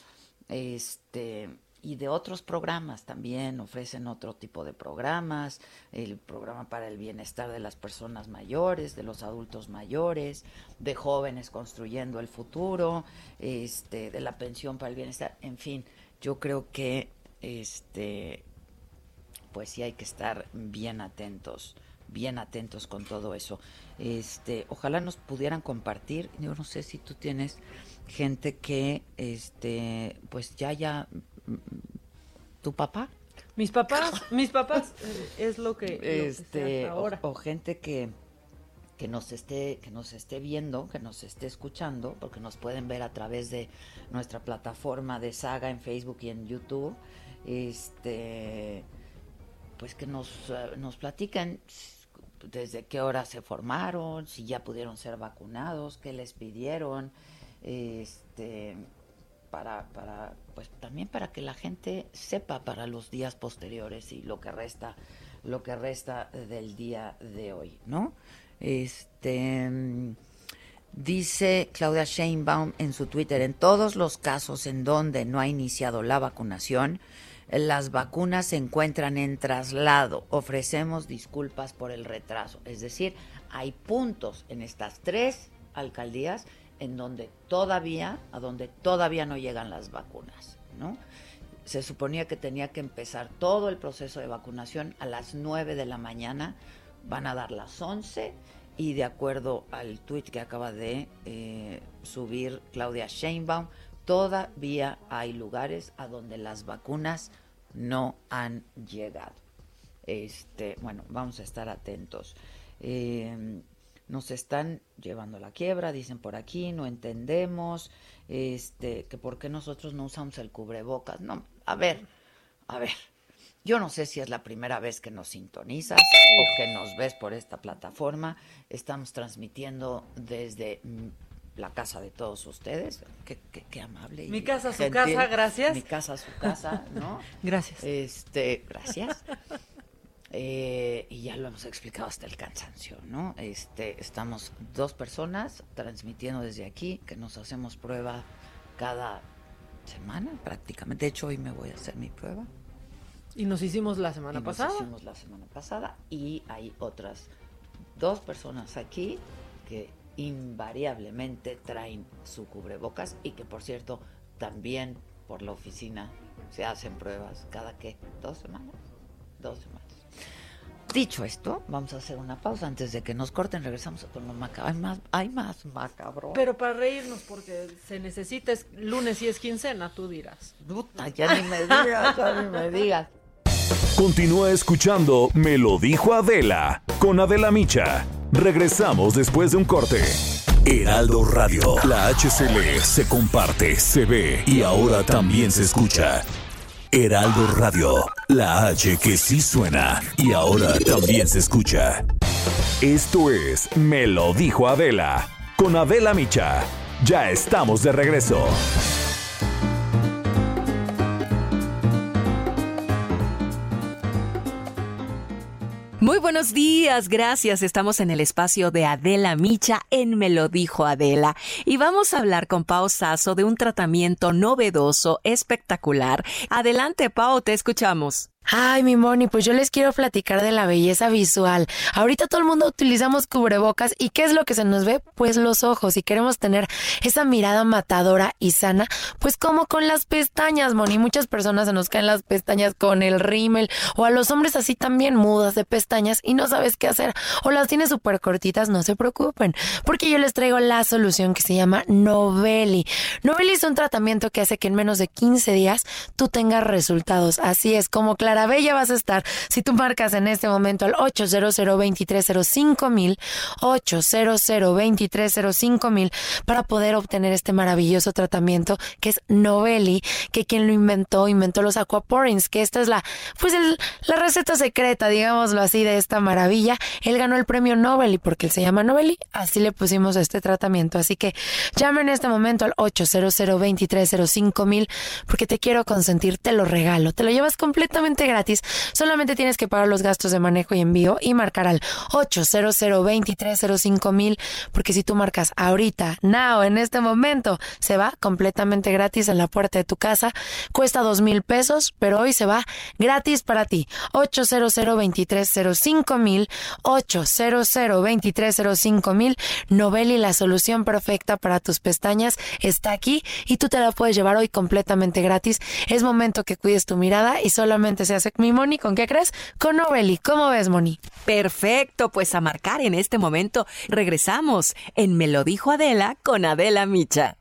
Este y de otros programas también ofrecen otro tipo de programas, el programa para el bienestar de las personas mayores, de los adultos mayores, de jóvenes construyendo el futuro, este, de la pensión para el bienestar, en fin, yo creo que este pues sí hay que estar bien atentos, bien atentos con todo eso. Este, ojalá nos pudieran compartir. Yo no sé si tú tienes gente que, este, pues ya ya, tu papá. Mis papás, mis papás eh, es lo que, este, ahora. O, gente que que nos esté que nos esté viendo, que nos esté escuchando, porque nos pueden ver a través de nuestra plataforma de Saga en Facebook y en YouTube. Este pues que nos, eh, nos platican desde qué hora se formaron, si ya pudieron ser vacunados, qué les pidieron, este, para, para, pues también para que la gente sepa para los días posteriores y lo que resta, lo que resta del día de hoy, ¿no? Este, dice Claudia Sheinbaum en su Twitter, en todos los casos en donde no ha iniciado la vacunación, las vacunas se encuentran en traslado. Ofrecemos disculpas por el retraso. Es decir, hay puntos en estas tres alcaldías en donde todavía, a donde todavía no llegan las vacunas, ¿no? Se suponía que tenía que empezar todo el proceso de vacunación a las 9 de la mañana, van a dar las 11 y de acuerdo al tuit que acaba de eh, subir Claudia Sheinbaum, todavía hay lugares a donde las vacunas no han llegado. Este, bueno, vamos a estar atentos. Eh, nos están llevando la quiebra, dicen por aquí, no entendemos, este, que por qué nosotros no usamos el cubrebocas. No, a ver, a ver, yo no sé si es la primera vez que nos sintonizas o que nos ves por esta plataforma. Estamos transmitiendo desde la casa de todos ustedes. Qué, qué, amable. Mi casa, su casa, gracias. Mi casa, su casa, ¿no? gracias. Este, gracias. Eh, y ya lo hemos explicado hasta el cansancio, ¿no? Este, estamos dos personas transmitiendo desde aquí, que nos hacemos prueba cada semana prácticamente. De hecho, hoy me voy a hacer mi prueba. Y nos hicimos la semana pasada. Nos hicimos la semana pasada y hay otras dos personas aquí que invariablemente traen su cubrebocas y que por cierto también por la oficina se hacen pruebas cada que dos semanas, dos semanas. Dicho esto, vamos a hacer una pausa antes de que nos corten. Regresamos con lo macabro. Hay más, hay más macabro. Pero para reírnos, porque se necesita es lunes y es quincena, tú dirás. Puta, ya ni me digas, ya ni me digas. Continúa escuchando Me lo dijo Adela con Adela Micha. Regresamos después de un corte. Heraldo Radio, la HCL se comparte, se ve y ahora también se escucha. Heraldo Radio, la H que sí suena y ahora también se escucha. Esto es Me lo dijo Adela, con Adela Micha. Ya estamos de regreso. Muy buenos días, gracias. Estamos en el espacio de Adela Micha en Me lo dijo Adela y vamos a hablar con Pau Sasso de un tratamiento novedoso, espectacular. Adelante, Pau, te escuchamos. Ay, mi Moni, pues yo les quiero platicar de la belleza visual. Ahorita todo el mundo utilizamos cubrebocas y ¿qué es lo que se nos ve? Pues los ojos y queremos tener esa mirada matadora y sana, pues como con las pestañas, Moni. Muchas personas se nos caen las pestañas con el rímel o a los hombres así también mudas de pestañas y no sabes qué hacer o las tienes súper cortitas, no se preocupen, porque yo les traigo la solución que se llama Novelli. Novelli es un tratamiento que hace que en menos de 15 días tú tengas resultados. Así es, como claro bella vas a estar si tú marcas en este momento al 800 2305 mil 800 2305 mil para poder obtener este maravilloso tratamiento que es Novelli, que quien lo inventó, inventó los aquaporins, que esta es la, pues la receta secreta, digámoslo así, de esta maravilla. Él ganó el premio Nobel y porque él se llama Novelli, así le pusimos este tratamiento. Así que llame en este momento al 800 2305 mil porque te quiero consentir, te lo regalo, te lo llevas completamente gratis. Solamente tienes que pagar los gastos de manejo y envío y marcar al 800 2305 mil, porque si tú marcas ahorita, now, en este momento, se va completamente gratis en la puerta de tu casa. Cuesta dos mil pesos, pero hoy se va gratis para ti. 800 2305 mil, 800 2305 mil. Novelli, la solución perfecta para tus pestañas, está aquí y tú te la puedes llevar hoy completamente gratis. Es momento que cuides tu mirada y solamente se hace mi Moni. ¿Con qué crees? Con Noveli. ¿Cómo ves, Moni? Perfecto, pues a marcar en este momento. Regresamos en Me lo dijo Adela con Adela Micha.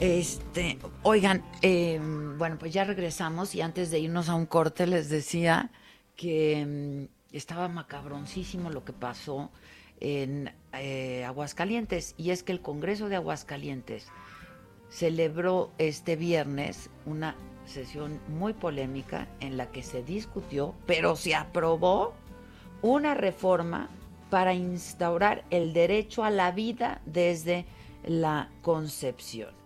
Este, oigan, em, bueno, pues ya regresamos y antes de irnos a un corte les decía que em, estaba macabroncísimo lo que pasó en eh, Aguascalientes y es que el Congreso de Aguascalientes celebró este viernes una sesión muy polémica en la que se discutió, pero se aprobó una reforma para instaurar el derecho a la vida desde la concepción.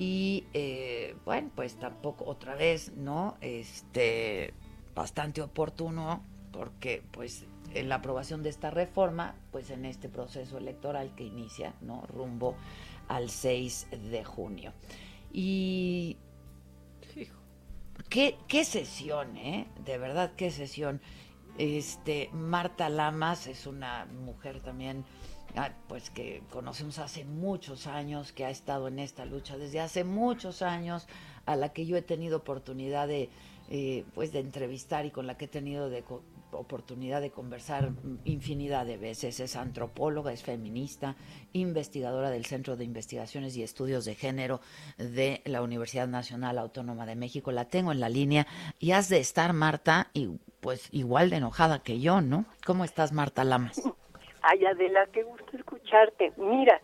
Y eh, bueno, pues tampoco otra vez, ¿no? Este, bastante oportuno porque pues en la aprobación de esta reforma, pues en este proceso electoral que inicia, ¿no? Rumbo al 6 de junio. Y qué, qué sesión, ¿eh? De verdad, qué sesión. Este, Marta Lamas es una mujer también, pues que conocemos hace muchos años, que ha estado en esta lucha desde hace muchos años, a la que yo he tenido oportunidad de, eh, pues de entrevistar y con la que he tenido de oportunidad de conversar infinidad de veces. Es antropóloga, es feminista, investigadora del Centro de Investigaciones y Estudios de Género de la Universidad Nacional Autónoma de México. La tengo en la línea y has de estar, Marta, y pues igual de enojada que yo, ¿no? ¿Cómo estás, Marta Lamas? Ay, Adela, qué gusto escucharte. Mira,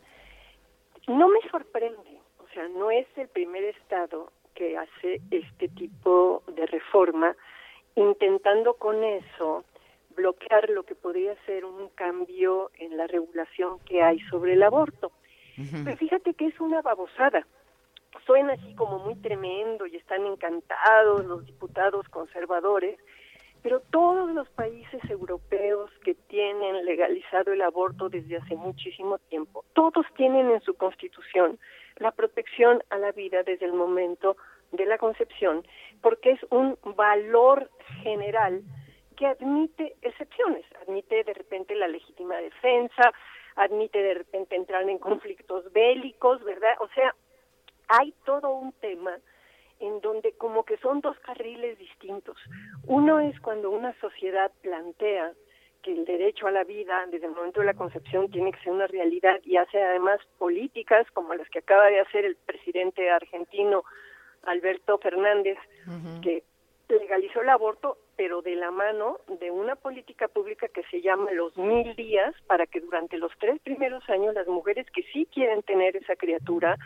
no me sorprende, o sea, no es el primer estado que hace este tipo de reforma intentando con eso bloquear lo que podría ser un cambio en la regulación que hay sobre el aborto. Pero fíjate que es una babosada. Suena así como muy tremendo y están encantados los diputados conservadores, pero todos los países europeos que tienen legalizado el aborto desde hace muchísimo tiempo, todos tienen en su constitución la protección a la vida desde el momento de la concepción, porque es un valor general que admite excepciones, admite de repente la legítima defensa, admite de repente entrar en conflictos bélicos, ¿verdad? O sea, hay todo un tema en donde como que son dos carriles distintos. Uno es cuando una sociedad plantea que el derecho a la vida desde el momento de la concepción tiene que ser una realidad y hace además políticas como las que acaba de hacer el presidente argentino Alberto Fernández, que legalizó el aborto, pero de la mano de una política pública que se llama los mil días, para que durante los tres primeros años las mujeres que sí quieren tener esa criatura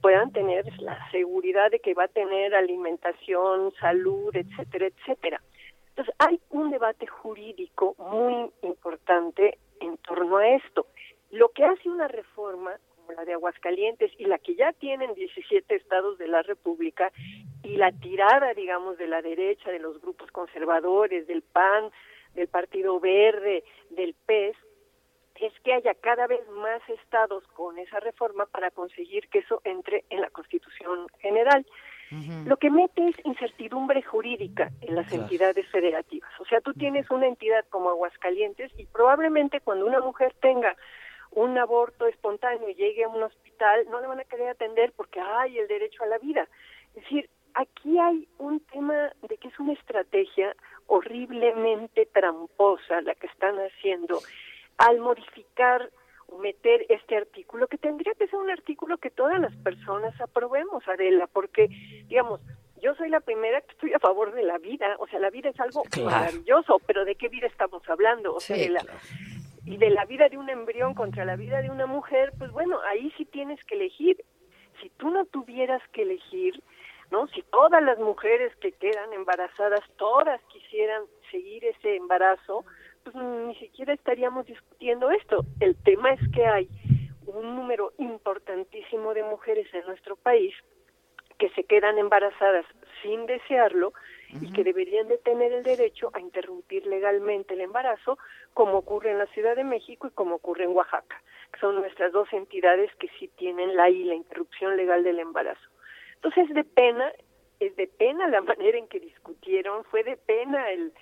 puedan tener la seguridad de que va a tener alimentación, salud, etcétera, etcétera. Entonces, hay un debate jurídico muy importante en torno a esto. Lo que hace una reforma como la de Aguascalientes y la que ya tienen 17 estados de la República y la tirada, digamos, de la derecha, de los grupos conservadores, del PAN, del Partido Verde, del PES, es que haya cada vez más estados con esa reforma para conseguir que eso entre en la Constitución General. Lo que mete es incertidumbre jurídica en las entidades federativas. O sea, tú tienes una entidad como Aguascalientes y probablemente cuando una mujer tenga un aborto espontáneo y llegue a un hospital, no le van a querer atender porque hay el derecho a la vida. Es decir, aquí hay un tema de que es una estrategia horriblemente tramposa la que están haciendo al modificar o meter este artículo, que tendría que ser un artículo que todas las personas aprobemos, Adela, porque, digamos, yo soy la primera que estoy a favor de la vida, o sea, la vida es algo maravilloso, pero ¿de qué vida estamos hablando? O sea, de la, y de la vida de un embrión contra la vida de una mujer, pues bueno, ahí sí tienes que elegir. Si tú no tuvieras que elegir, ¿no? Si todas las mujeres que quedan embarazadas, todas quisieran seguir ese embarazo, pues ni siquiera estaríamos discutiendo esto. El tema es que hay un número importantísimo de mujeres en nuestro país que se quedan embarazadas sin desearlo y que deberían de tener el derecho a interrumpir legalmente el embarazo, como ocurre en la Ciudad de México y como ocurre en Oaxaca, que son nuestras dos entidades que sí tienen la I, la interrupción legal del embarazo. Entonces es de pena, es de pena la manera en que discutieron, fue de pena el,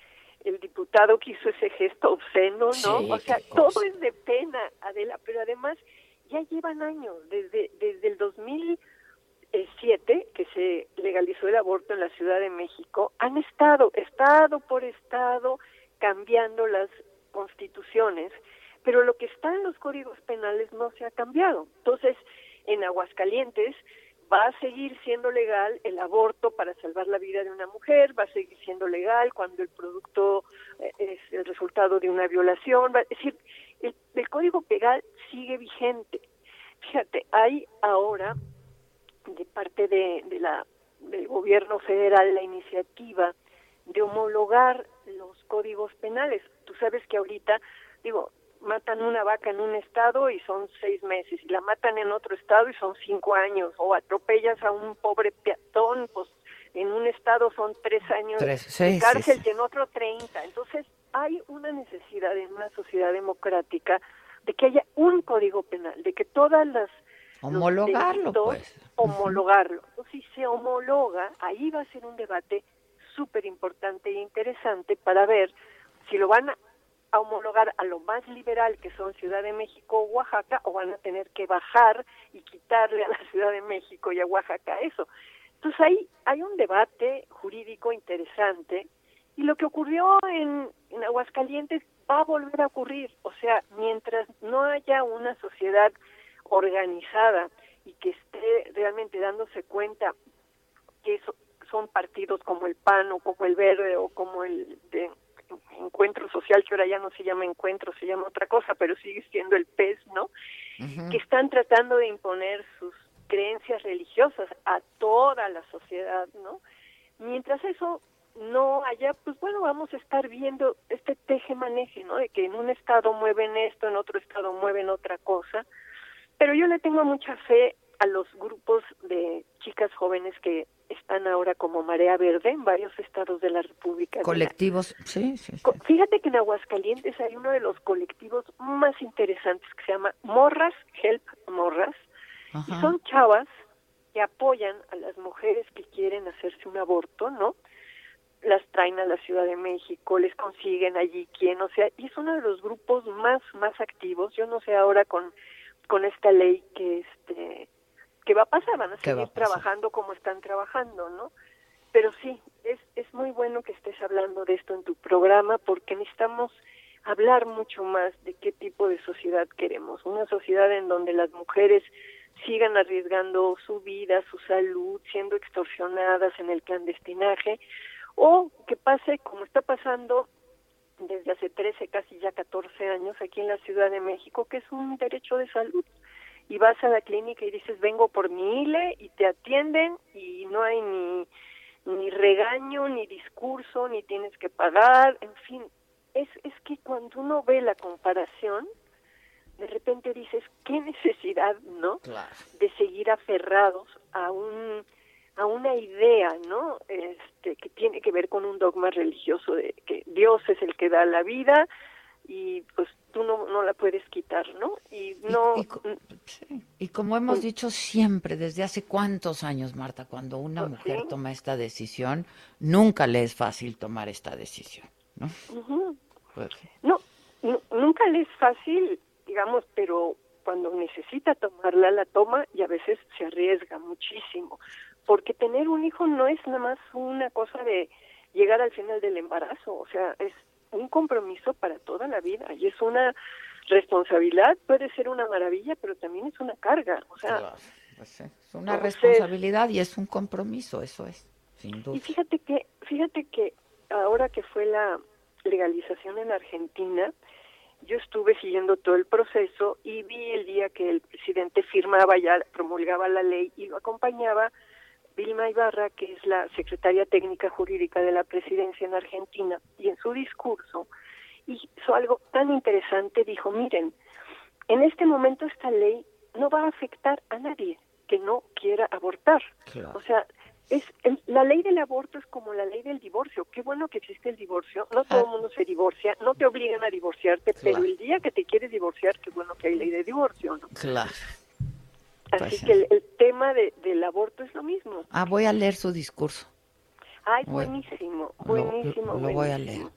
el diputado que hizo ese gesto obsceno, ¿no? o sea, todo es de pena, Adela, pero además ya llevan años, desde, desde el 2000 siete, que se legalizó el aborto en la Ciudad de México, han estado, estado por estado, cambiando las constituciones, pero lo que está en los códigos penales no se ha cambiado. Entonces, en Aguascalientes va a seguir siendo legal el aborto para salvar la vida de una mujer, va a seguir siendo legal cuando el producto eh, es el resultado de una violación, es decir, el, el código penal sigue vigente. Fíjate, hay ahora de parte de, la, del gobierno federal la iniciativa de homologar los códigos penales. Tú sabes que ahorita, digo, matan una vaca en un estado y son seis meses, y la matan en otro estado y son cinco años, o atropellas a un pobre peatón, pues en un estado son tres años de cárcel y en otro treinta. Entonces hay una necesidad en una sociedad democrática de que haya un código penal, de que todas las homologarlo, pues homologarlo. Entonces, si se homologa, ahí va a ser un debate súper importante e interesante para ver si lo van a homologar a lo más liberal que son Ciudad de México o Oaxaca o van a tener que bajar y quitarle a la Ciudad de México y a Oaxaca eso. Entonces ahí hay un debate jurídico interesante y lo que ocurrió en, en Aguascalientes va a volver a ocurrir. O sea, mientras no haya una sociedad organizada y que esté realmente dándose cuenta que eso, son partidos como el PAN o como el Verde o como el de Encuentro Social, que ahora ya no se llama Encuentro, se llama otra cosa, pero sigue siendo el PES, ¿no? Que están tratando de imponer sus creencias religiosas a toda la sociedad, ¿no? Mientras eso no haya, pues bueno, vamos a estar viendo este teje-maneje, ¿no? De que en un estado mueven esto, en otro estado mueven otra cosa. Pero yo le tengo mucha fe a los grupos de chicas jóvenes que están ahora como Marea Verde en varios estados de la República. Colectivos, sí, sí, Fíjate que en Aguascalientes hay uno de los colectivos más interesantes que se llama Morras, Help Morras, y son chavas que apoyan a las mujeres que quieren hacerse un aborto, ¿no? Las traen a la Ciudad de México, les consiguen allí quién, o sea, y es uno de los grupos más, más activos. Yo no sé ahora con, con esta ley que este ¿qué va a pasar? Van a seguir trabajando como están trabajando, ¿no? Pero sí, es, es muy bueno que estés hablando de esto en tu programa porque necesitamos hablar mucho más de qué tipo de sociedad queremos. Una sociedad en donde las mujeres sigan arriesgando su vida, su salud, siendo extorsionadas en el clandestinaje, o que pase como está pasando desde hace 13, casi ya 14 años aquí en la Ciudad de México, que es un derecho de salud y vas a la clínica y dices vengo por mi ILE y te atienden y no hay ni ni regaño ni discurso ni tienes que pagar en fin. Es es que cuando uno ve la comparación de repente dices qué necesidad no de seguir aferrados a un a una idea no este que tiene que ver con un dogma religioso de que Dios es el que da la vida y pues tú no, no la puedes quitar, ¿no? Y no... Y, como hemos pues dicho siempre, desde hace cuántos años, Marta, cuando una pues mujer toma esta decisión, nunca le es fácil tomar esta decisión, ¿no? Pues no, nunca le es fácil, digamos, pero cuando necesita tomarla, la toma y a veces se arriesga muchísimo, porque tener un hijo no es nada más una cosa de llegar al final del embarazo, o sea, es un compromiso para toda la vida y es una responsabilidad, puede ser una maravilla, pero también es una carga, o sea, pues es una responsabilidad y es un compromiso, eso es, sin duda. Y fíjate que, fíjate que ahora que fue la legalización en Argentina, yo estuve siguiendo todo el proceso y vi el día que el presidente firmaba ya, promulgaba la ley y lo acompañaba Vilma Ibarra, que es la secretaria técnica jurídica de la presidencia en Argentina, y en su discurso hizo algo tan interesante, dijo, miren, en este momento esta ley no va a afectar a nadie que no quiera abortar. O sea, es la ley del aborto es como la ley del divorcio. Qué bueno que existe el divorcio. No todo el mundo se divorcia, no te obligan a divorciarte, pero el día que te quieres divorciar, qué bueno que hay ley de divorcio, ¿no? Claro. Así pues que el, tema de, del aborto es lo mismo. Ah, voy a leer su discurso. Ay, buenísimo, buenísimo. Lo, voy a leer.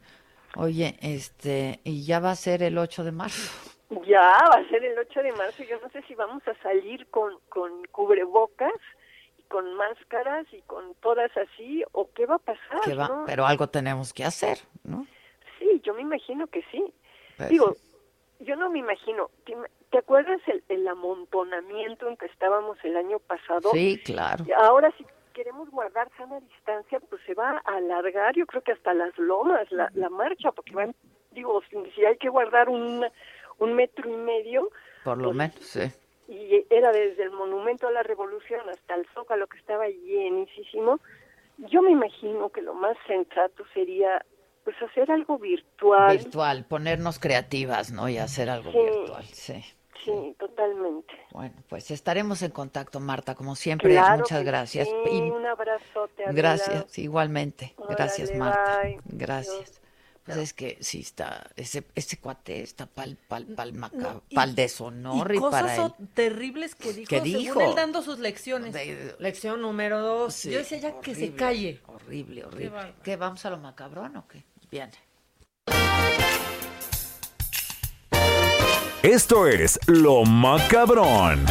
Oye, este, y ya va a ser el 8 de marzo. Ya, va a ser el 8 de marzo. Yo no sé si vamos a salir con, con cubrebocas, y con máscaras y con todas así, o qué va a pasar. va? Pero algo tenemos que hacer, ¿no? Sí, yo me imagino que sí. Pues Digo, yo no me imagino. ¿Te acuerdas el, el, amontonamiento en que estábamos el año pasado? Sí, claro. Ahora si queremos guardar sana distancia, pues se va a alargar, yo creo que hasta las lomas, la, la marcha, porque van, digo, si hay que guardar un, un metro y medio. Por lo pues, menos, sí. Y era desde el Monumento a la Revolución hasta el Zócalo, que estaba llenísimo. Yo me imagino que lo más sensato sería pues hacer algo virtual. Virtual, ponernos creativas, ¿no? Y hacer algo virtual, sí. Sí, totalmente. Bueno, pues estaremos en contacto, Marta, como siempre. muchas gracias. Sí, un abrazote. Gracias, igualmente. gracias, Marta. Gracias. Pues es que sí está, ese, ese cuate está pal, pal, pal, maca, No, y- pal deshonor y, cosas para él. terribles que dijo, ¿Qué según dijo? él dando sus lecciones. Lección número dos. Sí, Yo decía ya que se calle. Horrible, Qué horrible. bárbaro. ¿Qué, vamos a lo macabrón o qué? Bien. Esto es Lo Macabrón.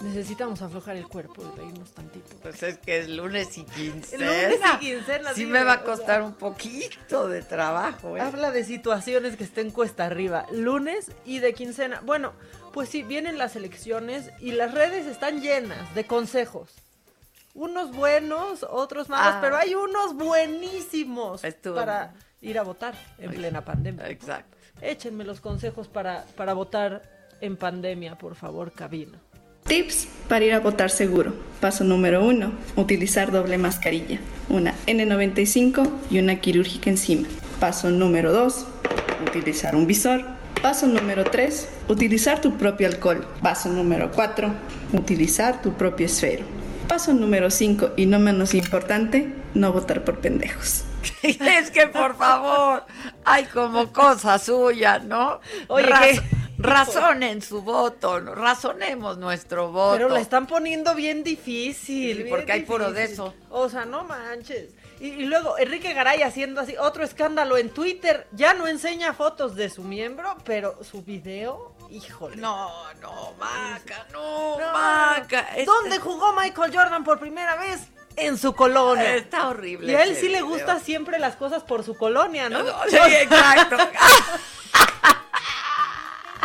Necesitamos aflojar el cuerpo y reírnos tantito. Pues es que es lunes y quincena. Lunes y quincena, Sí sí, me va a o costar un poquito de trabajo, ¿eh? Habla de situaciones que estén cuesta arriba, lunes y de quincena. Bueno, pues sí, vienen las elecciones y las redes están llenas de consejos. Unos buenos, otros malos, Ah. pero hay unos buenísimos Estuvo- para ir a votar en plena pandemia. Exacto. Échenme los consejos para, para votar en pandemia, por favor, cabina. Tips para ir a votar seguro. Paso número 1. Utilizar doble mascarilla. Una N95 y una quirúrgica encima. Paso número 2. Utilizar un visor. Paso número 3. Utilizar tu propio alcohol. Paso número 4. Utilizar tu propio esfero. Paso número 5 y no menos importante, no votar por pendejos. es que por favor, hay como cosa suya, ¿no? Oye, Raz- razonen su voto, razonemos nuestro voto. Pero la están poniendo bien difícil. Sí, bien porque hay puro de eso. O sea, no manches. Y, y luego Enrique Garay haciendo así otro escándalo en Twitter. Ya no enseña fotos de su miembro, pero su video, híjole. No, no, Maca, no, Maca. este- ¿Dónde jugó Michael Jordan por primera vez? En su colonia. Está horrible Y a él sí le gusta siempre las cosas por su colonia, ¿no? Sí, exacto.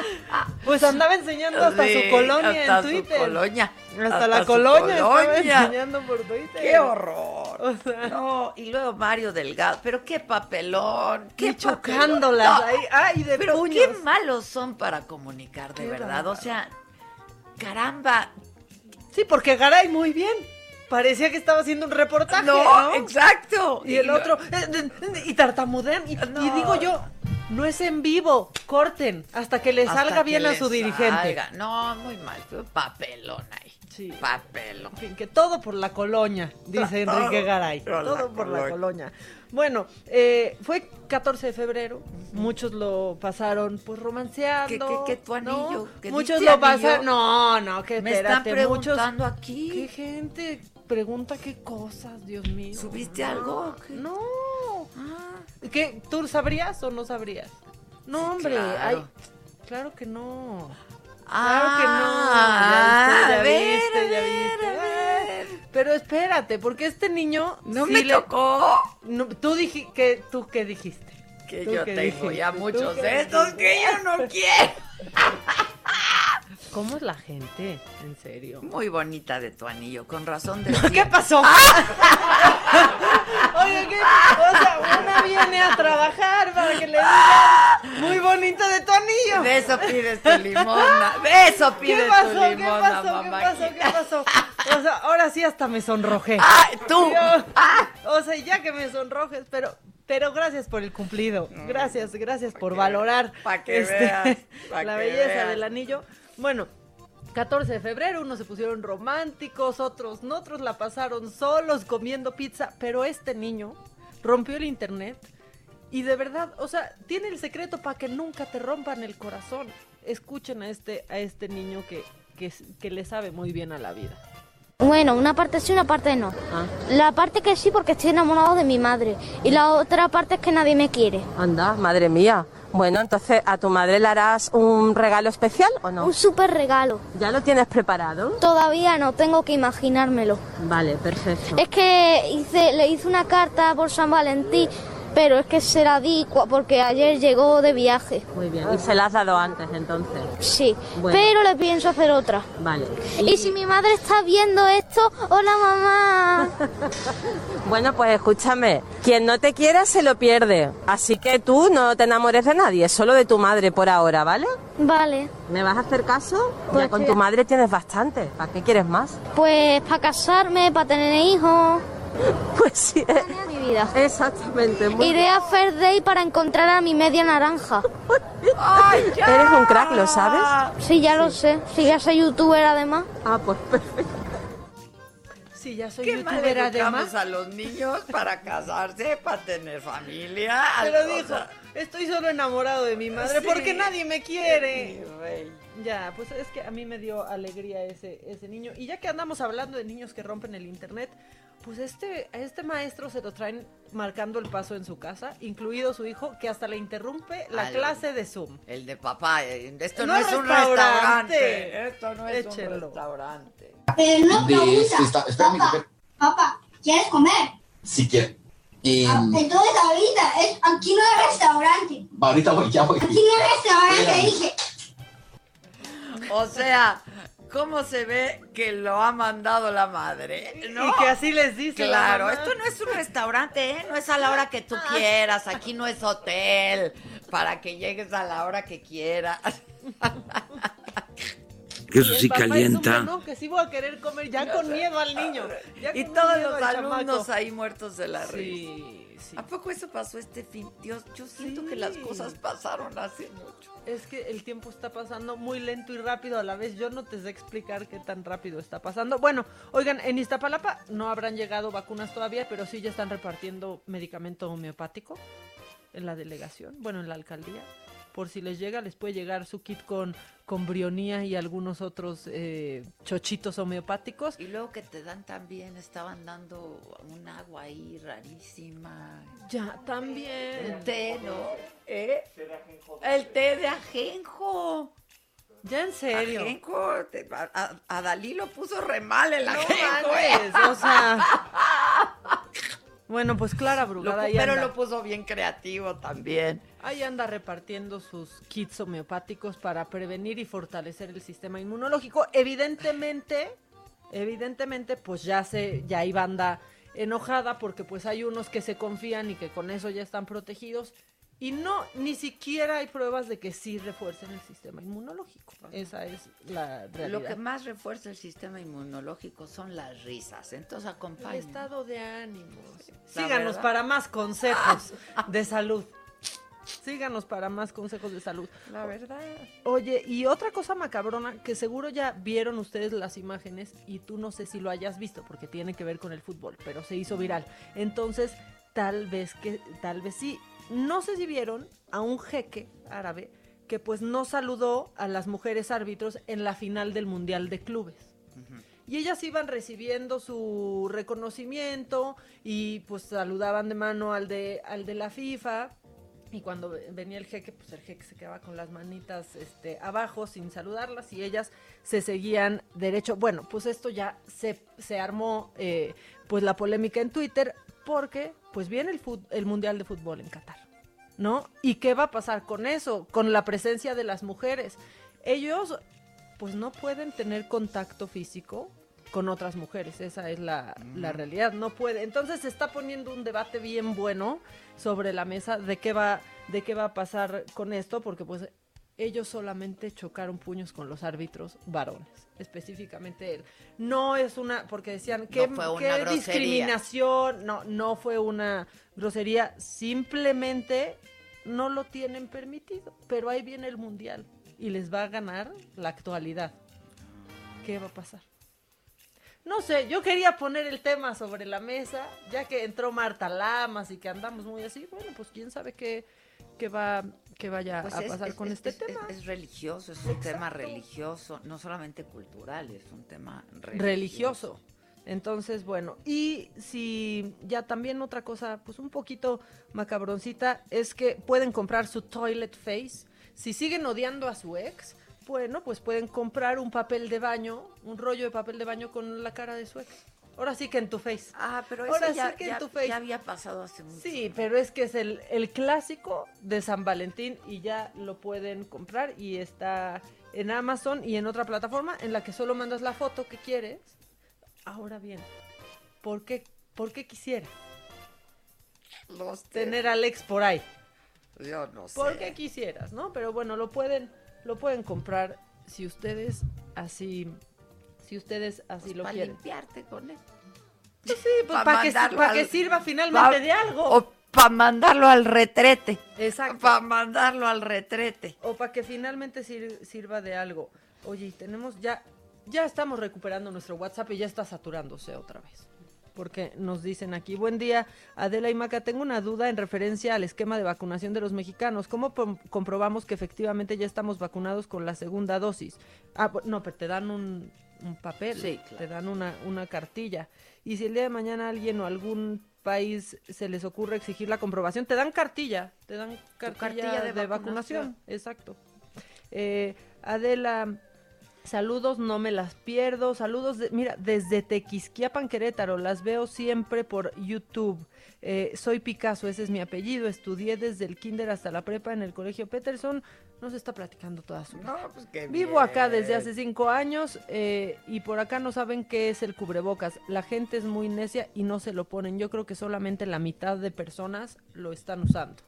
Pues andaba enseñando hasta Sí, su colonia hasta en su Twitter. colonia. Hasta, Hasta la su colonia, estaba colonia. enseñando por Twitter. ¡Qué horror! No, y luego Mario Delgado, pero qué papelón, qué Y chocándolas papelón. ahí, ay, de Pero puños. qué malos son para comunicar, de Qué verdad. O bárbaro. sea, caramba. Sí, porque Garay muy bien. Parecía que estaba haciendo un reportaje. No, No, exacto. Y el Y- otro, eh, y tartamudean. Y, y digo yo, no es en vivo, corten hasta que le Hasta salga que bien a su dirigente. salga. No, muy mal, papelón ahí. Sí. Papelón. En fin, que todo por la colonia, dice Todo Enrique Garay. la Todo por la colonia. Bueno, eh, fue 14 de febrero. Muchos lo pasaron pues romanceando. ¿Qué- qué- qué tu anillo? ¿no? ¿Qué Muchos lo pasaron. No, no, que Me están espérate. muchos. preguntando aquí. ¿Qué gente pregunta qué cosas, Dios mío? ¿Subiste No, algo? No. ¿Qué? ¿Tú sabrías o no sabrías? No, hombre. claro. ay, claro que no. Ah, claro a que no. Ya ver, viste, ya a viste, ya ver, viste. a ver. Pero espérate, porque este niño No sí me le- tocó. No, tú dije que tú qué dijiste. Que ¿Tú yo tengo dijiste? ya ¿Tú muchos de estos que yo no quiero. ¿Cómo es la gente? En serio. Muy bonita de tu anillo, con razón de ¿Qué pasó? Oye, ¿qué? O sea, una viene a trabajar para que le digan muy bonito de tu anillo. De eso pides tu limosna. De eso pides ¿Qué pasó? tu ¿Qué pasó? ¿Qué pasó? ¿Qué pasó? O sea, ahora sí hasta me sonrojé. ¡Ay, tú! Yo- O sea, ya que me sonrojes, pero pero gracias por el cumplido. Gracias, gracias por valorar este, pa' que veas, pa' la que belleza veas. del anillo. Bueno, 14 de febrero, unos se pusieron románticos, otros no, otros la pasaron solos comiendo pizza, pero este niño rompió el internet y de verdad, o sea, tiene el secreto para que nunca te rompan el corazón. Escuchen a este a este niño que que, que le sabe muy bien a la vida. Bueno, una parte sí, una parte no. La parte que sí porque estoy enamorado de mi madre y la otra parte es que nadie me quiere. Anda, madre mía. Bueno, entonces, ¿a tu madre le harás un regalo especial o no? Un súper regalo. ¿Ya lo tienes preparado? Todavía no, tengo que imaginármelo. Vale, perfecto. Es que hice, le hice una carta por San Valentín, pero es que se la di porque ayer llegó de viaje. Muy bien. ¿Y se la has dado antes entonces? Sí, Bueno. pero le pienso hacer otra. Vale. Y si mi madre está viendo esto, hola mamá. Bueno, pues escúchame, quien no te quiera se lo pierde. Así que tú no te enamores de nadie, solo de tu madre por ahora, ¿vale? Vale, ¿Me vas a hacer caso? Pues ya con sí. tu madre tienes bastante. ¿Para qué quieres más? pues para casarme, para tener hijos. Pues sí. eh, mi vida. Exactamente. Muy Iré a Fair Day para encontrar a mi media naranja. Eres un crack, ¿lo sabes? Sí, ya lo sé. Si ya soy youtuber además. Ah, pues perfecto. Sí, ya soy ¿Qué mal youtuber educamos además? a los niños para casarse, para tener familia? Pero dijo, estoy solo enamorado de mi madre Sí. porque nadie me quiere. mi rey. Ya, pues es que a mí me dio alegría ese, ese niño. Y ya que andamos hablando de niños que rompen el internet, pues este, a este maestro se lo traen marcando el paso en su casa, incluido su hijo, que hasta le interrumpe la Al- clase de Zoom. El de papá, eh, esto no, No es un restaurante. Esto no es un restaurante. Pero no de pregunta. este, está- papá, ¿quieres comer? si quiere. Eh, Ah, Entonces ahorita, es, aquí no hay restaurante. ahorita voy, ya voy. Aquí no hay restaurante, Espérame. dije. O sea, ¿cómo se ve que lo ha mandado la madre? ¿no? Y que así les dice la Claro, esto no es un restaurante, ¿eh? No es a la hora que tú quieras. Aquí no es hotel para que llegues a la hora que quieras. Que eso sí calienta. que sí voy a querer comer ya con miedo al niño. ya Y todos los al alumnos chamaco. ahí muertos de la risa. sí. ¿A poco eso pasó este fin? Dios, yo siento que las cosas pasaron hace mucho. Es que el tiempo está pasando muy lento y rápido a la vez. Yo no te sé explicar qué tan rápido está pasando. Bueno, oigan, en Iztapalapa no habrán llegado vacunas todavía, pero sí ya están repartiendo medicamento homeopático en la delegación, bueno, en la alcaldía. Por si les llega, les puede llegar su kit con, con brionía y algunos otros eh, chochitos homeopáticos. Y luego que te dan también, estaban dando un agua ahí rarísima. Ya, también. El té, ¿no? ¿Eh? El té de ajenjo. Ya en serio. Ajenjo. te- a, a- a Dalí lo puso re mal el No ajenjo. ¿eh? o sea. Bueno, pues Clara Lo Brugada ahí pero anda. lo puso bien creativo también. Ahí anda repartiendo sus kits homeopáticos para prevenir y fortalecer el sistema inmunológico. Evidentemente, evidentemente, pues ya se, ya hay banda enojada porque pues hay unos que se confían y que con eso ya están protegidos. Y no, ni siquiera hay pruebas de que sí refuercen el sistema inmunológico. Esa es la realidad. Lo que más refuerza el sistema inmunológico son las risas. Entonces El acompaña. estado de ánimos. La Síganos verdad. para más consejos de salud. Síganos para más consejos de salud. La verdad. Oye, y otra cosa macabrona, que seguro ya vieron ustedes las imágenes y tú no sé si lo hayas visto porque tiene que ver con el fútbol, pero se hizo viral. Entonces, tal vez que, tal vez sí. No sé si vieron a un jeque árabe que pues no saludó a las mujeres árbitros en la final del Mundial de Clubes. Y ellas iban recibiendo su reconocimiento y pues saludaban de mano al de, al de la FIFA. Y cuando ve- venía el jeque, pues el jeque se quedaba con las manitas este, abajo sin saludarlas y ellas se seguían derecho. Bueno, pues esto ya se, se armó eh, pues la polémica en Twitter porque pues viene el, fut- el Mundial de Fútbol en Qatar, ¿no? ¿Y qué va a pasar con eso? Con la presencia de las mujeres. Ellos pues no pueden tener contacto físico con otras mujeres, esa es la, la realidad, no puede. Entonces se está poniendo un debate bien bueno sobre la mesa de qué va, de qué va a pasar con esto, porque pues ellos solamente chocaron puños con los árbitros varones, específicamente él. No es una, porque decían fue una grosería. discriminación, no, no fue una grosería, simplemente no lo tienen permitido, pero ahí viene el mundial y les va a ganar la actualidad. ¿Qué va a pasar? No sé, yo quería poner el tema sobre la mesa, ya que entró Marta Lamas y que andamos muy así, bueno, pues quién sabe qué, qué va, qué vaya Pues a pasar es- con es- este es- tema. Es, religioso, es un tema religioso, no solamente cultural, es un tema religioso. religioso. Entonces, bueno, y si ya también otra cosa, pues un poquito macabroncita, es que pueden comprar su toilet face. Si siguen odiando a su ex, bueno, pues pueden comprar un papel de baño, un rollo de papel de baño con la cara de su ex. Ahora sí que en tu face. Ah, pero Ahora eso ya, sí que ya- en tu face. ya había pasado hace mucho. Sí, pero es que es el, el clásico de San Valentín y ya lo pueden comprar y está en Amazon y en otra plataforma en la que solo mandas la foto que quieres. Ahora bien, ¿por qué, por qué quisiera tener a Alex por ahí? Yo no sé. ¿Por qué quisieras, no? Pero bueno, lo pueden, lo pueden comprar si ustedes así, si ustedes así lo para quieren. limpiarte con él. Pues sí, pues Pa' para que, mandarlo pa' al- que sirva finalmente pa- de algo. O para mandarlo al retrete. Exacto. Para mandarlo al retrete. O para que finalmente sir- sirva de algo. Oye, tenemos ya ya estamos recuperando nuestro WhatsApp y ya está saturándose otra vez. Porque nos dicen aquí, buen día, Adela y Maca, tengo una duda en referencia al esquema de vacunación de los mexicanos. ¿Cómo comprobamos que efectivamente ya estamos vacunados con la segunda dosis? Ah, no, pero te dan un, un papel, Sí, claro. te dan una, una cartilla. Y si el día de mañana alguien o algún país se les ocurre exigir la comprobación, te dan cartilla, te dan cartilla, cartilla de de, vacunación. Exacto. Eh, Adela, saludos, no me las pierdo. Saludos, de- mira, desde Tequisquiapan, Querétaro, las veo siempre por YouTube. Eh, soy Picasso, ese es mi apellido. Estudié desde el kinder hasta la prepa en el colegio Peterson. Nos está platicando toda su vida. pues Vivo acá desde hace cinco años eh, y por acá no saben qué es el cubrebocas. La gente es muy necia y no se lo ponen. Yo creo que solamente la mitad de personas lo están usando.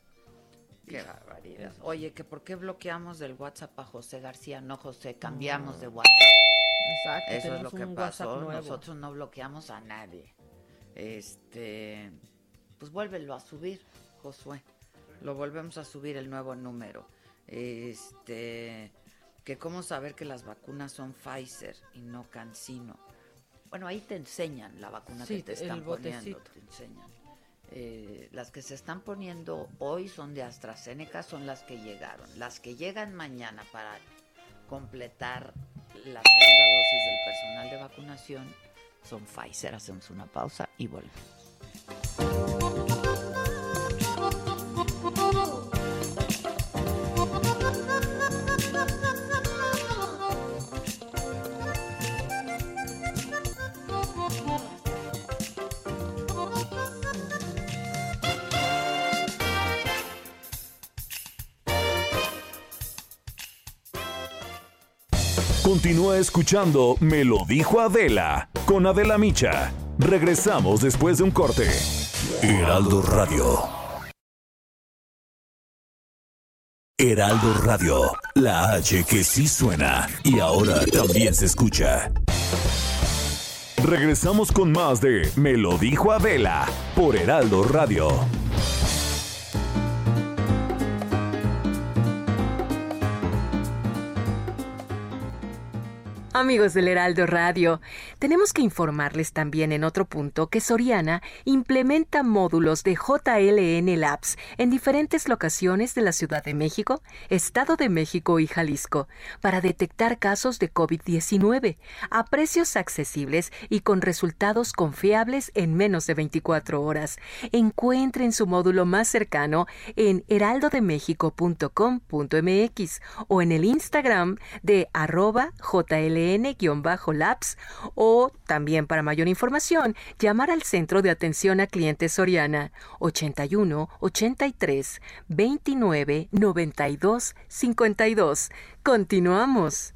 Qué barbaridad. Oye, que por qué bloqueamos del WhatsApp a José García, no José, cambiamos de WhatsApp. Exacto. Eso es lo que pasó. Nosotros no bloqueamos a nadie. Este, pues vuélvelo a subir, Josué. Lo volvemos a subir el nuevo número. Este, que cómo saber que las vacunas son Pfizer y no Cancino. Bueno, ahí te enseñan la vacuna Sí, que te el están poniendo, botecito. te enseñan. Eh, las que se están poniendo hoy son de AstraZeneca, son las que llegaron. Las que llegan mañana para completar la segunda dosis del personal de vacunación son Pfizer. Hacemos una pausa y volvemos. Continúa escuchando Me lo dijo Adela con Adela Micha. Regresamos después de un corte. Heraldo Radio. Heraldo Radio, la H que sí suena y ahora también se escucha. Regresamos con más de Me lo dijo Adela por Heraldo Radio. Amigos del Heraldo Radio, tenemos que informarles también en otro punto que Soriana implementa módulos de JLN Labs en diferentes locaciones de la Ciudad de México, Estado de México y Jalisco para detectar casos de COVID-19 a precios accesibles y con resultados confiables en menos de 24 horas. Encuentren su módulo más cercano en heraldodemexico.com.mx o en el Instagram de arroba JLN-Labs o también para mayor información llamar al Centro de Atención a Clientes Soriana 81 83 29 92 52. Continuamos.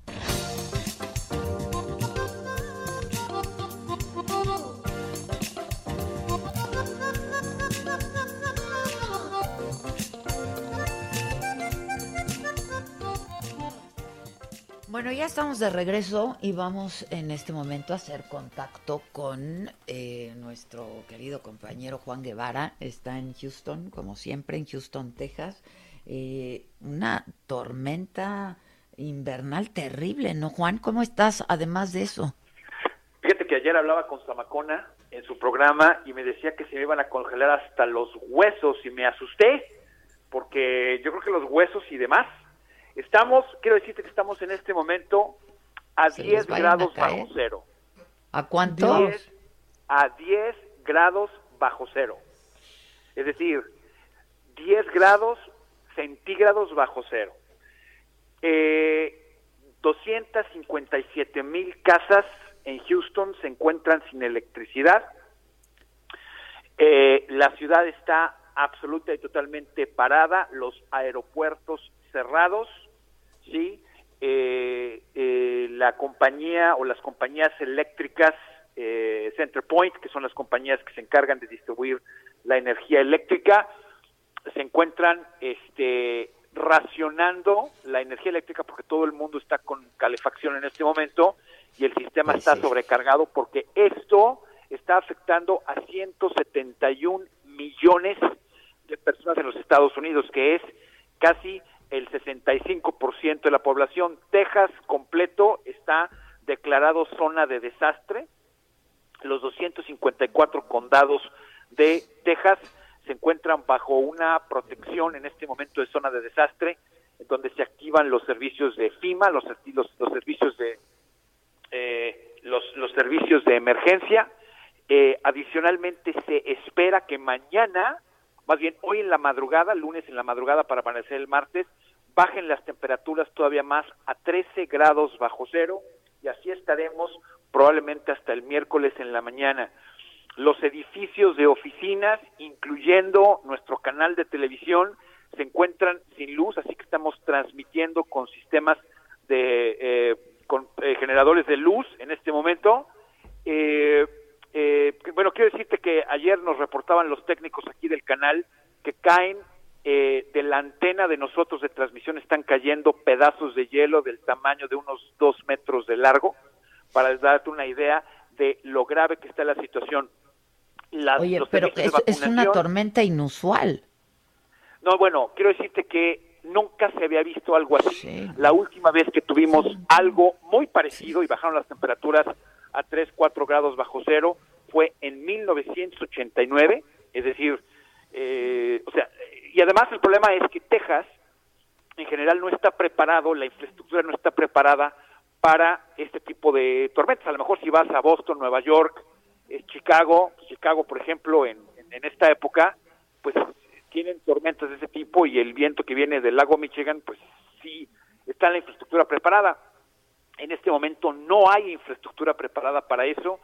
Bueno, ya estamos de regreso y vamos en este momento a hacer contacto con eh, nuestro querido compañero Juan Guevara. Está en Houston, como siempre, en Houston, Texas. Eh, una tormenta invernal terrible, ¿no, Juan? ¿Cómo estás? Además de eso. Fíjate que ayer hablaba con Zamacona en su programa y me decía que se me iban a congelar hasta los huesos y me asusté porque yo creo que los huesos y demás. Estamos, quiero decirte que estamos en este momento a Se 10 les vayan a grados bajo cero. ¿A cuánto? 10 a 10 grados bajo cero. Es decir, 10 grados centígrados bajo cero. Eh, 257 mil casas en Houston se encuentran sin electricidad. Eh, la ciudad está absoluta y totalmente parada, los aeropuertos cerrados, sí. Eh, eh, la compañía o las compañías eléctricas eh, CenterPoint, que son las compañías que se encargan de distribuir la energía eléctrica, se encuentran este, racionando la energía eléctrica porque todo el mundo está con calefacción en este momento y el sistema está sí. sobrecargado porque esto está afectando a 171 millones de personas en los Estados Unidos, que es casi el 65% de la población. Texas completo está declarados zona de desastre. Los 254 condados de Texas se encuentran bajo una protección en este momento de zona de desastre, donde se activan los servicios de FIMA, los, los, servicios de eh, los, los servicios de emergencia. Eh, adicionalmente, se espera que mañana, más bien hoy en la madrugada, lunes en la madrugada para amanecer el martes, bajen las temperaturas todavía más a 13 grados bajo cero y así estaremos probablemente hasta el miércoles en la mañana. Los edificios de oficinas, incluyendo nuestro canal de televisión, se encuentran sin luz, así que estamos transmitiendo con sistemas de eh, con eh, generadores de luz en este momento. Eh, eh, bueno, quiero decirte que ayer nos reportaban los técnicos aquí del canal que caen eh, de la antena de nosotros de transmisión, están cayendo pedazos de hielo del tamaño de unos dos metros de largo, para darte una idea de lo grave que está la situación. Las, Oye, pero es, es una tormenta inusual. No, bueno, quiero decirte que nunca se había visto algo así. La última vez que tuvimos algo muy parecido y bajaron las temperaturas a 3, 4 grados bajo cero fue en 1989, es decir, eh, o sea, y además el problema es que Texas en general no está preparado, la infraestructura no está preparada para este tipo de tormentas. A lo mejor si vas a Boston, Nueva York, eh, Chicago, Chicago por ejemplo, en, en esta época, pues tienen tormentas de ese tipo y el viento que viene del lago Michigan, pues sí está la infraestructura preparada. En este momento no hay infraestructura preparada para eso.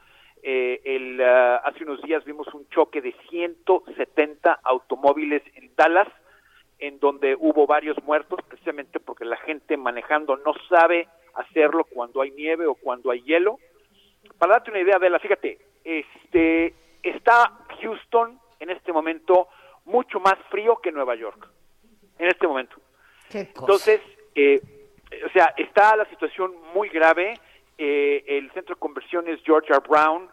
Eh, el, ah, hace unos días vimos un choque de 170 automóviles en Dallas, en donde hubo varios muertos, precisamente porque la gente manejando no sabe hacerlo cuando hay nieve o cuando hay hielo. Para darte una idea, Adela, fíjate, este, está Houston en este momento mucho más frío que Nueva York, en este momento. Entonces, eh, o sea, está la situación muy grave. Eh, el centro de conversiones George R. Brown,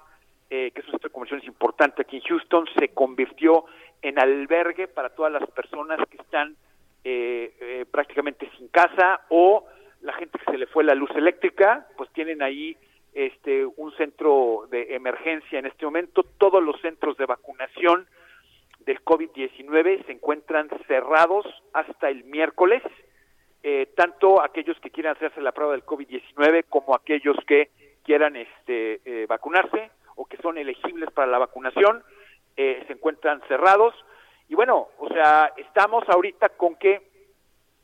eh, que es un centro de conversiones importante aquí en Houston, se convirtió en albergue para todas las personas que están eh, eh, prácticamente sin casa o la gente que se le fue la luz eléctrica, pues tienen ahí este un centro de emergencia en este momento. Todos los centros de vacunación del COVID-19 se encuentran cerrados hasta el miércoles, eh, tanto aquellos que quieran hacerse la prueba del COVID-19 como aquellos que quieran este, eh, vacunarse o que son elegibles para la vacunación, eh, se encuentran cerrados. Y bueno, o sea, estamos ahorita con que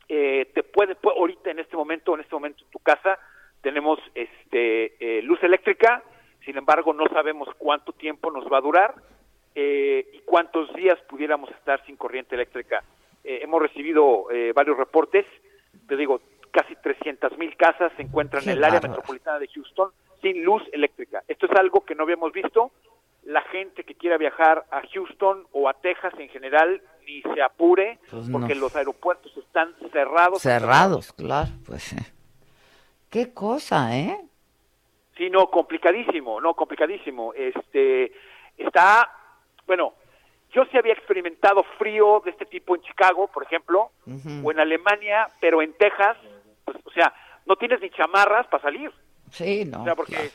eh, te puede, pu- ahorita en este momento, en este momento en tu casa, tenemos este eh, luz eléctrica, sin embargo no sabemos cuánto tiempo nos va a durar y cuántos días pudiéramos estar sin corriente eléctrica. Hemos recibido varios reportes, te digo, casi 300 mil casas se encuentran Qué en el área bárbaro. metropolitana de Houston sin luz eléctrica. Esto es algo que no habíamos visto. La gente que quiera viajar a Houston o a Texas en general ni se apure Pues porque no. los aeropuertos están cerrados. Cerrados, claro, pues. eh. Qué cosa, ¿eh? Sí, no, complicadísimo, no, complicadísimo. Este, está, bueno, yo sí había experimentado frío de este tipo en Chicago, por ejemplo, o en Alemania, pero en Texas, pues, o sea, no tienes ni chamarras para salir. Sí, no. o sea, porque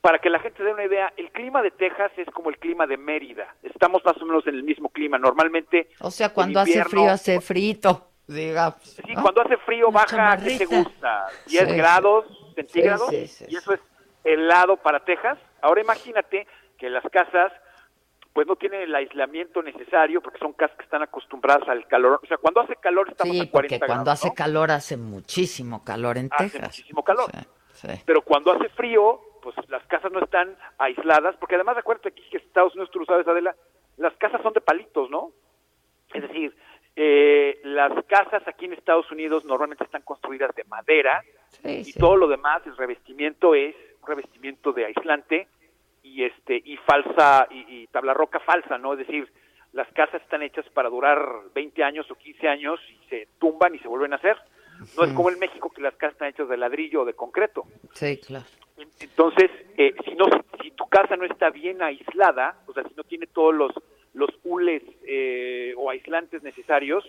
para que la gente dé una idea, el clima de Texas es como el clima de Mérida. Estamos más o menos en el mismo clima. Normalmente, O sea, cuando hace frío, hace frito, digamos. Sí, ¿no? cuando hace frío baja, ¿qué te gusta? 10 Sí, grados centígrados, sí, sí, y eso es helado para Texas. Ahora imagínate que las casas pues no tienen el aislamiento necesario porque son casas que están acostumbradas al calor. O sea, cuando hace calor estamos Sí, a 40 porque cuando grados, hace ¿no? calor hace muchísimo calor en Hace Texas. muchísimo calor. Sí. Pero cuando hace frío, pues las casas no están aisladas, porque además acuérdate aquí que Estados Unidos, tú lo sabes, Adela, las casas son de palitos, ¿no? Es decir, eh, las casas aquí en Estados Unidos normalmente están construidas de madera y todo lo demás, el revestimiento es un revestimiento de aislante y este y falsa y, y tabla roca falsa, ¿no? Es decir, las casas están hechas para durar 20 años o 15 años y se tumban y se vuelven a hacer. No es como en México que las casas están hechas de ladrillo o de concreto. Sí, claro. Entonces, eh, si no, si tu casa no está bien aislada, o sea, si no tiene todos los los hules eh, o aislantes necesarios,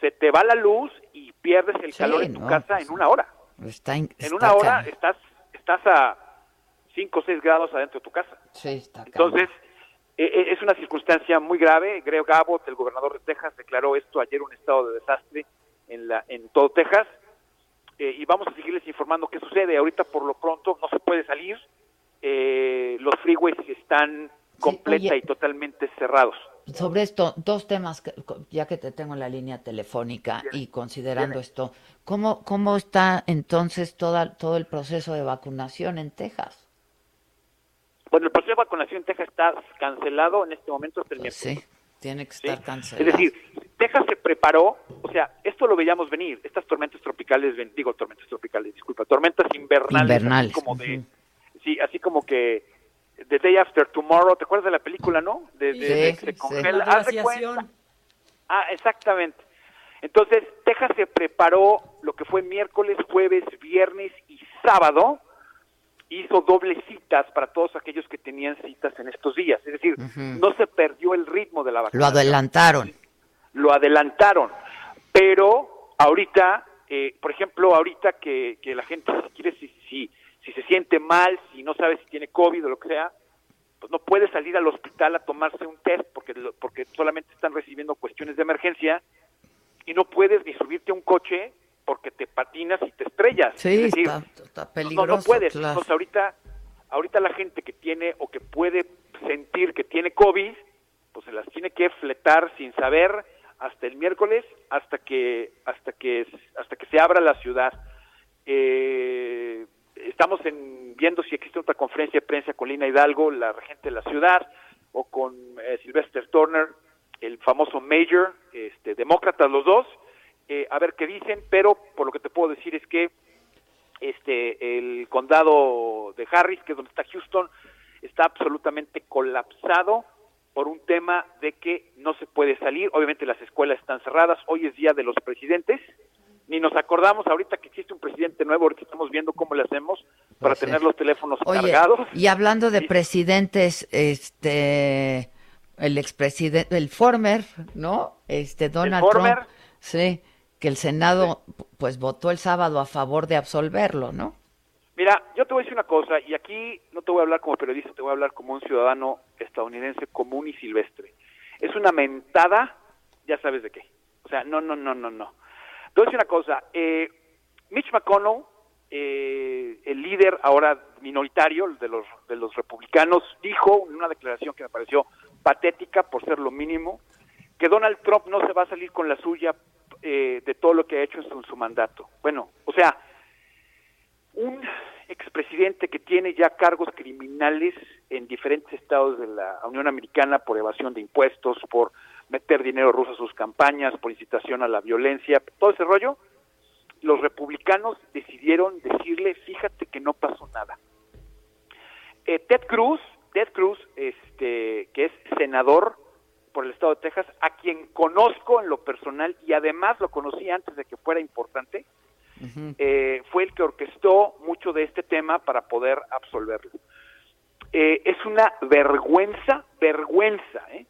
se te va la luz y pierdes el Sí, calor en tu no, casa en una hora. Está, in- En está una hora estás estás a 5 o 6 grados adentro de tu casa. Sí, está Entonces, eh, eh, es una circunstancia muy grave. Greg Abbott, el gobernador de Texas, declaró esto ayer un estado de desastre en, la, en todo Texas. Eh, y vamos a seguirles informando qué sucede. Ahorita, por lo pronto, no se puede salir. Eh, los freeways están completa oye. y totalmente cerrados. Sobre esto, dos temas, que- ya que te tengo en la línea telefónica y considerando esto, ¿cómo, ¿cómo está entonces toda, todo el proceso de vacunación en Texas? Bueno, el proceso de vacunación en Texas está cancelado en este momento hasta el Pues miércoles. sí, tiene que estar Es cancelado. decir, Texas se preparó, o sea, esto lo veíamos venir, estas tormentas tropicales, ven- digo tormentas tropicales, disculpa, tormentas invernales, Invernales, así como de, sí, así como que The Day After Tomorrow, ¿te acuerdas de la película, no? De, de- Sí, de que sí. se congela, La haz de glaciación. cuenta. Ah, exactamente. Entonces, Texas se preparó lo que fue miércoles, jueves, viernes y sábado, hizo dobles citas para todos aquellos que tenían citas en estos días. Es decir, no se perdió el ritmo de la Lo vacunación adelantaron. lo adelantaron. Pero ahorita, eh, por ejemplo, ahorita que, que la gente si quiere, si, si, si se siente mal, si no sabe si tiene COVID o lo que sea, pues no puede salir al hospital a tomarse un test porque, lo- porque solamente están recibiendo cuestiones de emergencia y no puedes ni subirte a un coche porque te patinas y te estrellas. Sí, Es decir, está, está no, no peligroso. puedes. claro. Entonces ahorita, ahorita la gente que tiene o que puede sentir que tiene COVID, pues se las tiene que fletar sin saber hasta el miércoles, hasta que, hasta que, hasta que se abra la ciudad. Eh, estamos en, viendo si existe otra conferencia de prensa con Lina Hidalgo, la regente de la ciudad, o con eh, Sylvester Turner, el famoso Major, este, demócratas los dos, eh, a ver qué dicen, pero por lo que te puedo decir es que este el condado de Harris, que es donde está Houston, está absolutamente colapsado por un tema de que no se puede salir. Obviamente las escuelas están cerradas. Hoy es día de los presidentes. Ni nos acordamos ahorita que existe un presidente nuevo. Ahorita estamos viendo cómo le hacemos para Pues tener los teléfonos Oye, cargados. y hablando de presidentes, este, el expresidente, el former, ¿no? Este, Donald former. Trump, sí, que el Senado, pues, votó el sábado a favor de absolverlo, ¿no? Mira, yo te voy a decir una cosa, y aquí no te voy a hablar como periodista, te voy a hablar como un ciudadano estadounidense común y silvestre. Es una mentada, ya sabes de qué. O sea, no, no, no, no, no. Te voy a decir una cosa, eh, Mitch McConnell, eh, el líder ahora minoritario de los, de los republicanos, dijo en una declaración que me pareció patética por ser lo mínimo, que Donald Trump no se va a salir con la suya eh, de todo lo que ha hecho en su, en su mandato. Bueno, o sea, un expresidente que tiene ya cargos criminales en diferentes estados de la Unión Americana por evasión de impuestos, por meter dinero ruso a sus campañas, por incitación a la violencia, todo ese rollo, los republicanos decidieron decirle, fíjate que no pasó nada. Eh, Ted Cruz, Ted Cruz, este, que es senador por el estado de Texas, a quien conozco en lo personal y además lo conocí antes de que fuera importante, eh, fue el que orquestó mucho de este tema para poder absolverlo. Eh, es una vergüenza, vergüenza, ¿eh?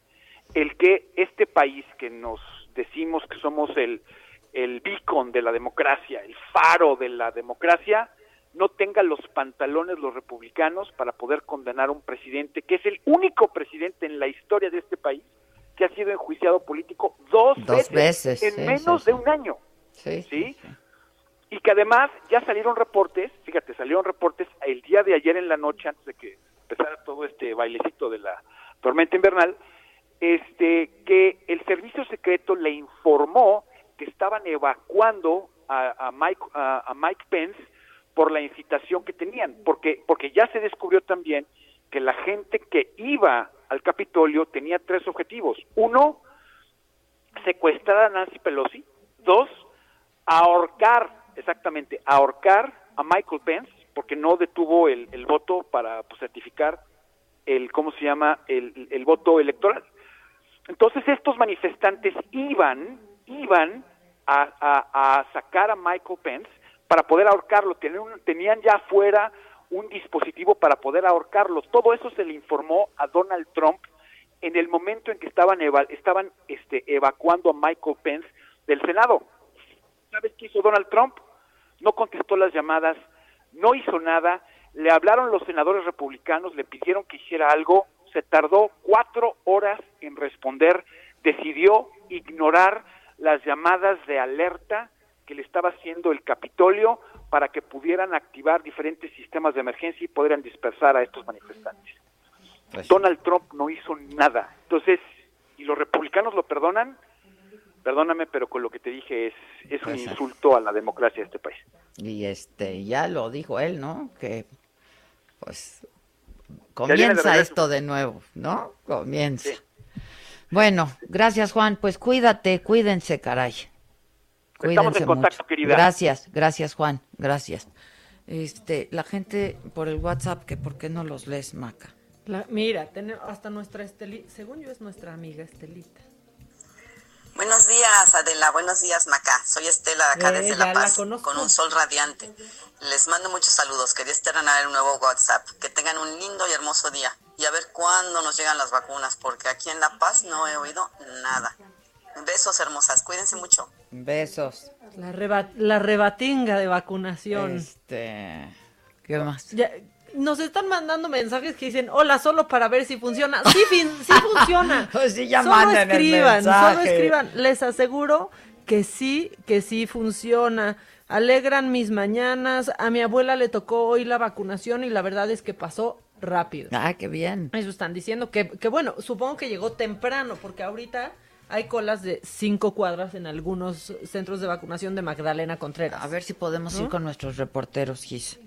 el que este país que nos decimos que somos el, el beacon de la democracia, el faro de la democracia, no tenga los pantalones los republicanos para poder condenar a un presidente que es el único presidente en la historia de este país que ha sido enjuiciado político dos, Dos veces, en sí, menos sí, de un año. Sí, ¿sí? Y que además ya salieron reportes, fíjate, salieron reportes el día de ayer en la noche, antes de que empezara todo este bailecito de la tormenta invernal, este, que el servicio secreto le informó que estaban evacuando a, a Mike, a, a Mike Pence por la incitación que tenían, porque, porque ya se descubrió también que la gente que iba al Capitolio tenía tres objetivos. Uno, secuestrar a Nancy Pelosi. Dos, ahorcar, exactamente, ahorcar a Michael Pence, porque no detuvo el, el voto para pues, certificar el, ¿cómo se llama?, el, el voto electoral. Entonces estos manifestantes iban, iban a, a- a sacar a Michael Pence para poder ahorcarlo. Tenían, tenían ya afuera un dispositivo para poder ahorcarlo. Todo eso se le informó a Donald Trump en el momento en que estaban, eva- este, evacuando a Michael Pence del Senado. ¿Sabes qué hizo Donald Trump? No contestó las llamadas, no hizo nada, le hablaron los senadores republicanos, le pidieron que hiciera algo, se tardó cuatro horas en responder, decidió ignorar las llamadas de alerta que le estaba haciendo el Capitolio para que pudieran activar diferentes sistemas de emergencia y pudieran dispersar a estos manifestantes. Donald Trump no hizo nada. Entonces, ¿y los republicanos lo perdonan? Perdóname, pero con lo que te dije es, es un insulto a la democracia de este país. Y este, ya lo dijo él, ¿no? Que pues de comienza esto de nuevo, ¿no? Comienza. Bueno, gracias Juan, pues cuídate, cuídense, caray. Estamos en contacto, mucho. querida. Gracias, gracias Juan, gracias. Este, la gente por el WhatsApp, que por qué no los lees, Maca. La- mira, tenemos hasta nuestra Estelita, según yo es nuestra amiga Estelita. Buenos días, Adela. Buenos días, Maca. Soy Estela, de acá Eh, desde La la Paz, conozco. con un sol radiante. Les mando muchos saludos. Quería estrenar el nuevo WhatsApp. Que tengan un lindo y hermoso día. Y a ver cuándo nos llegan las vacunas, porque aquí en La Paz no he oído nada. Besos hermosas. Cuídense mucho. Besos. La, reba- la rebatinga de vacunación. Este, ¿qué más? Ya, nos están mandando mensajes que dicen, hola, solo para ver si funciona. Sí, fin- sí funciona. Pues sí, ya solo manden el escriban, solo escriban. Les aseguro que sí, que sí funciona. Alegran mis mañanas. A mi abuela le tocó hoy la vacunación y la verdad es que pasó rápido. Ah, qué bien. Eso están diciendo que, que bueno, supongo que llegó temprano, porque ahorita hay colas de cinco cuadras en algunos centros de vacunación de Magdalena Contreras. A ver si podemos ir con nuestros reporteros, Gis.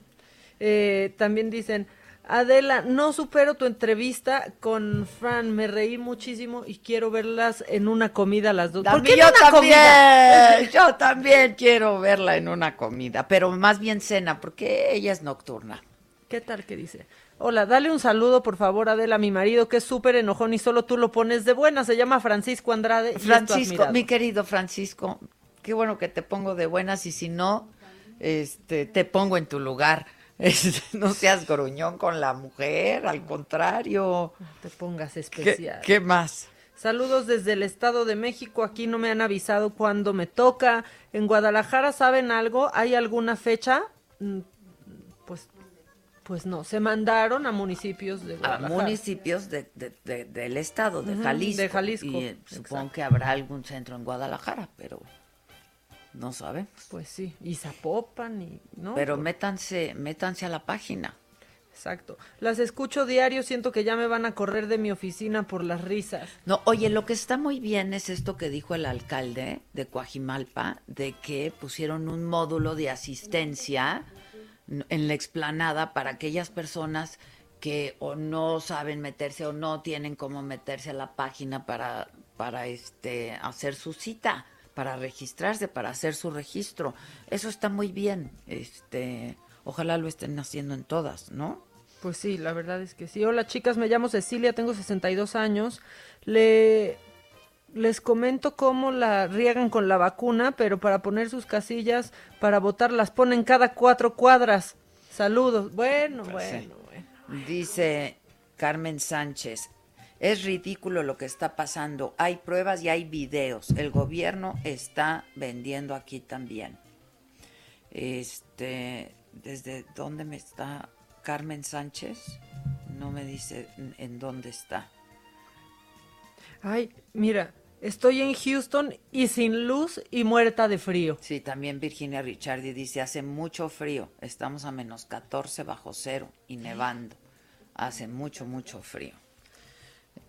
Eh, también dicen, Adela, no supero tu entrevista con Fran, me reí muchísimo y quiero verlas en una comida las dos. ¿Por qué yo una también, comida? yo también quiero verla en una comida, pero más bien cena, porque ella es nocturna. ¿Qué tal que dice? Hola, dale un saludo, por favor, Adela, a mi marido, que es súper enojón y solo tú lo pones de buena. Se llama Francisco Andrade. Francisco, mi querido Francisco, qué bueno que te pongo de buenas y si no, este, te pongo en tu lugar. Este, no seas gruñón con la mujer, al contrario. te pongas ¿Qué, especial. qué más? Saludos desde el Estado de México. Aquí no me han avisado cuándo me toca. En Guadalajara, ¿saben algo? ¿Hay alguna fecha? Pues, pues no. Se mandaron a municipios de A municipios de, de- de- del estado, de Jalisco. de Jalisco, Y eh, supongo que habrá algún centro en Guadalajara, pero no sabemos. Pues sí, y Zapopan y no. Pero pues, métanse, métanse a la página. Exacto. Las escucho diario, siento que ya me van a correr de mi oficina por las risas. No, oye, lo que está muy bien es esto que dijo el alcalde de Coajimalpa, de que pusieron un módulo de asistencia en la explanada para aquellas personas que o no saben meterse o no tienen cómo meterse a la página para, para este, hacer su cita, para registrarse, para hacer su registro. Eso está muy bien. Este, ojalá lo estén haciendo en todas, ¿no? Pues sí, la verdad es que sí. Hola chicas, me llamo Cecilia, tengo 62 años. Le, les comento cómo la riegan con la vacuna, pero para poner sus casillas, para votar, las ponen cada cuatro cuadras. Saludos. Bueno, Pues sí. bueno, bueno. Dice Carmen Sánchez, es ridículo lo que está pasando. Hay pruebas y hay videos. El gobierno está vendiendo aquí también. Este, ¿desde dónde me está Carmen Sánchez? No me dice en dónde está. Ay, mira, estoy en Houston y sin luz y muerta de frío. Sí, también Virginia Ricciardi dice, hace mucho frío. Estamos a menos 14 bajo cero y nevando. Hace mucho, mucho frío.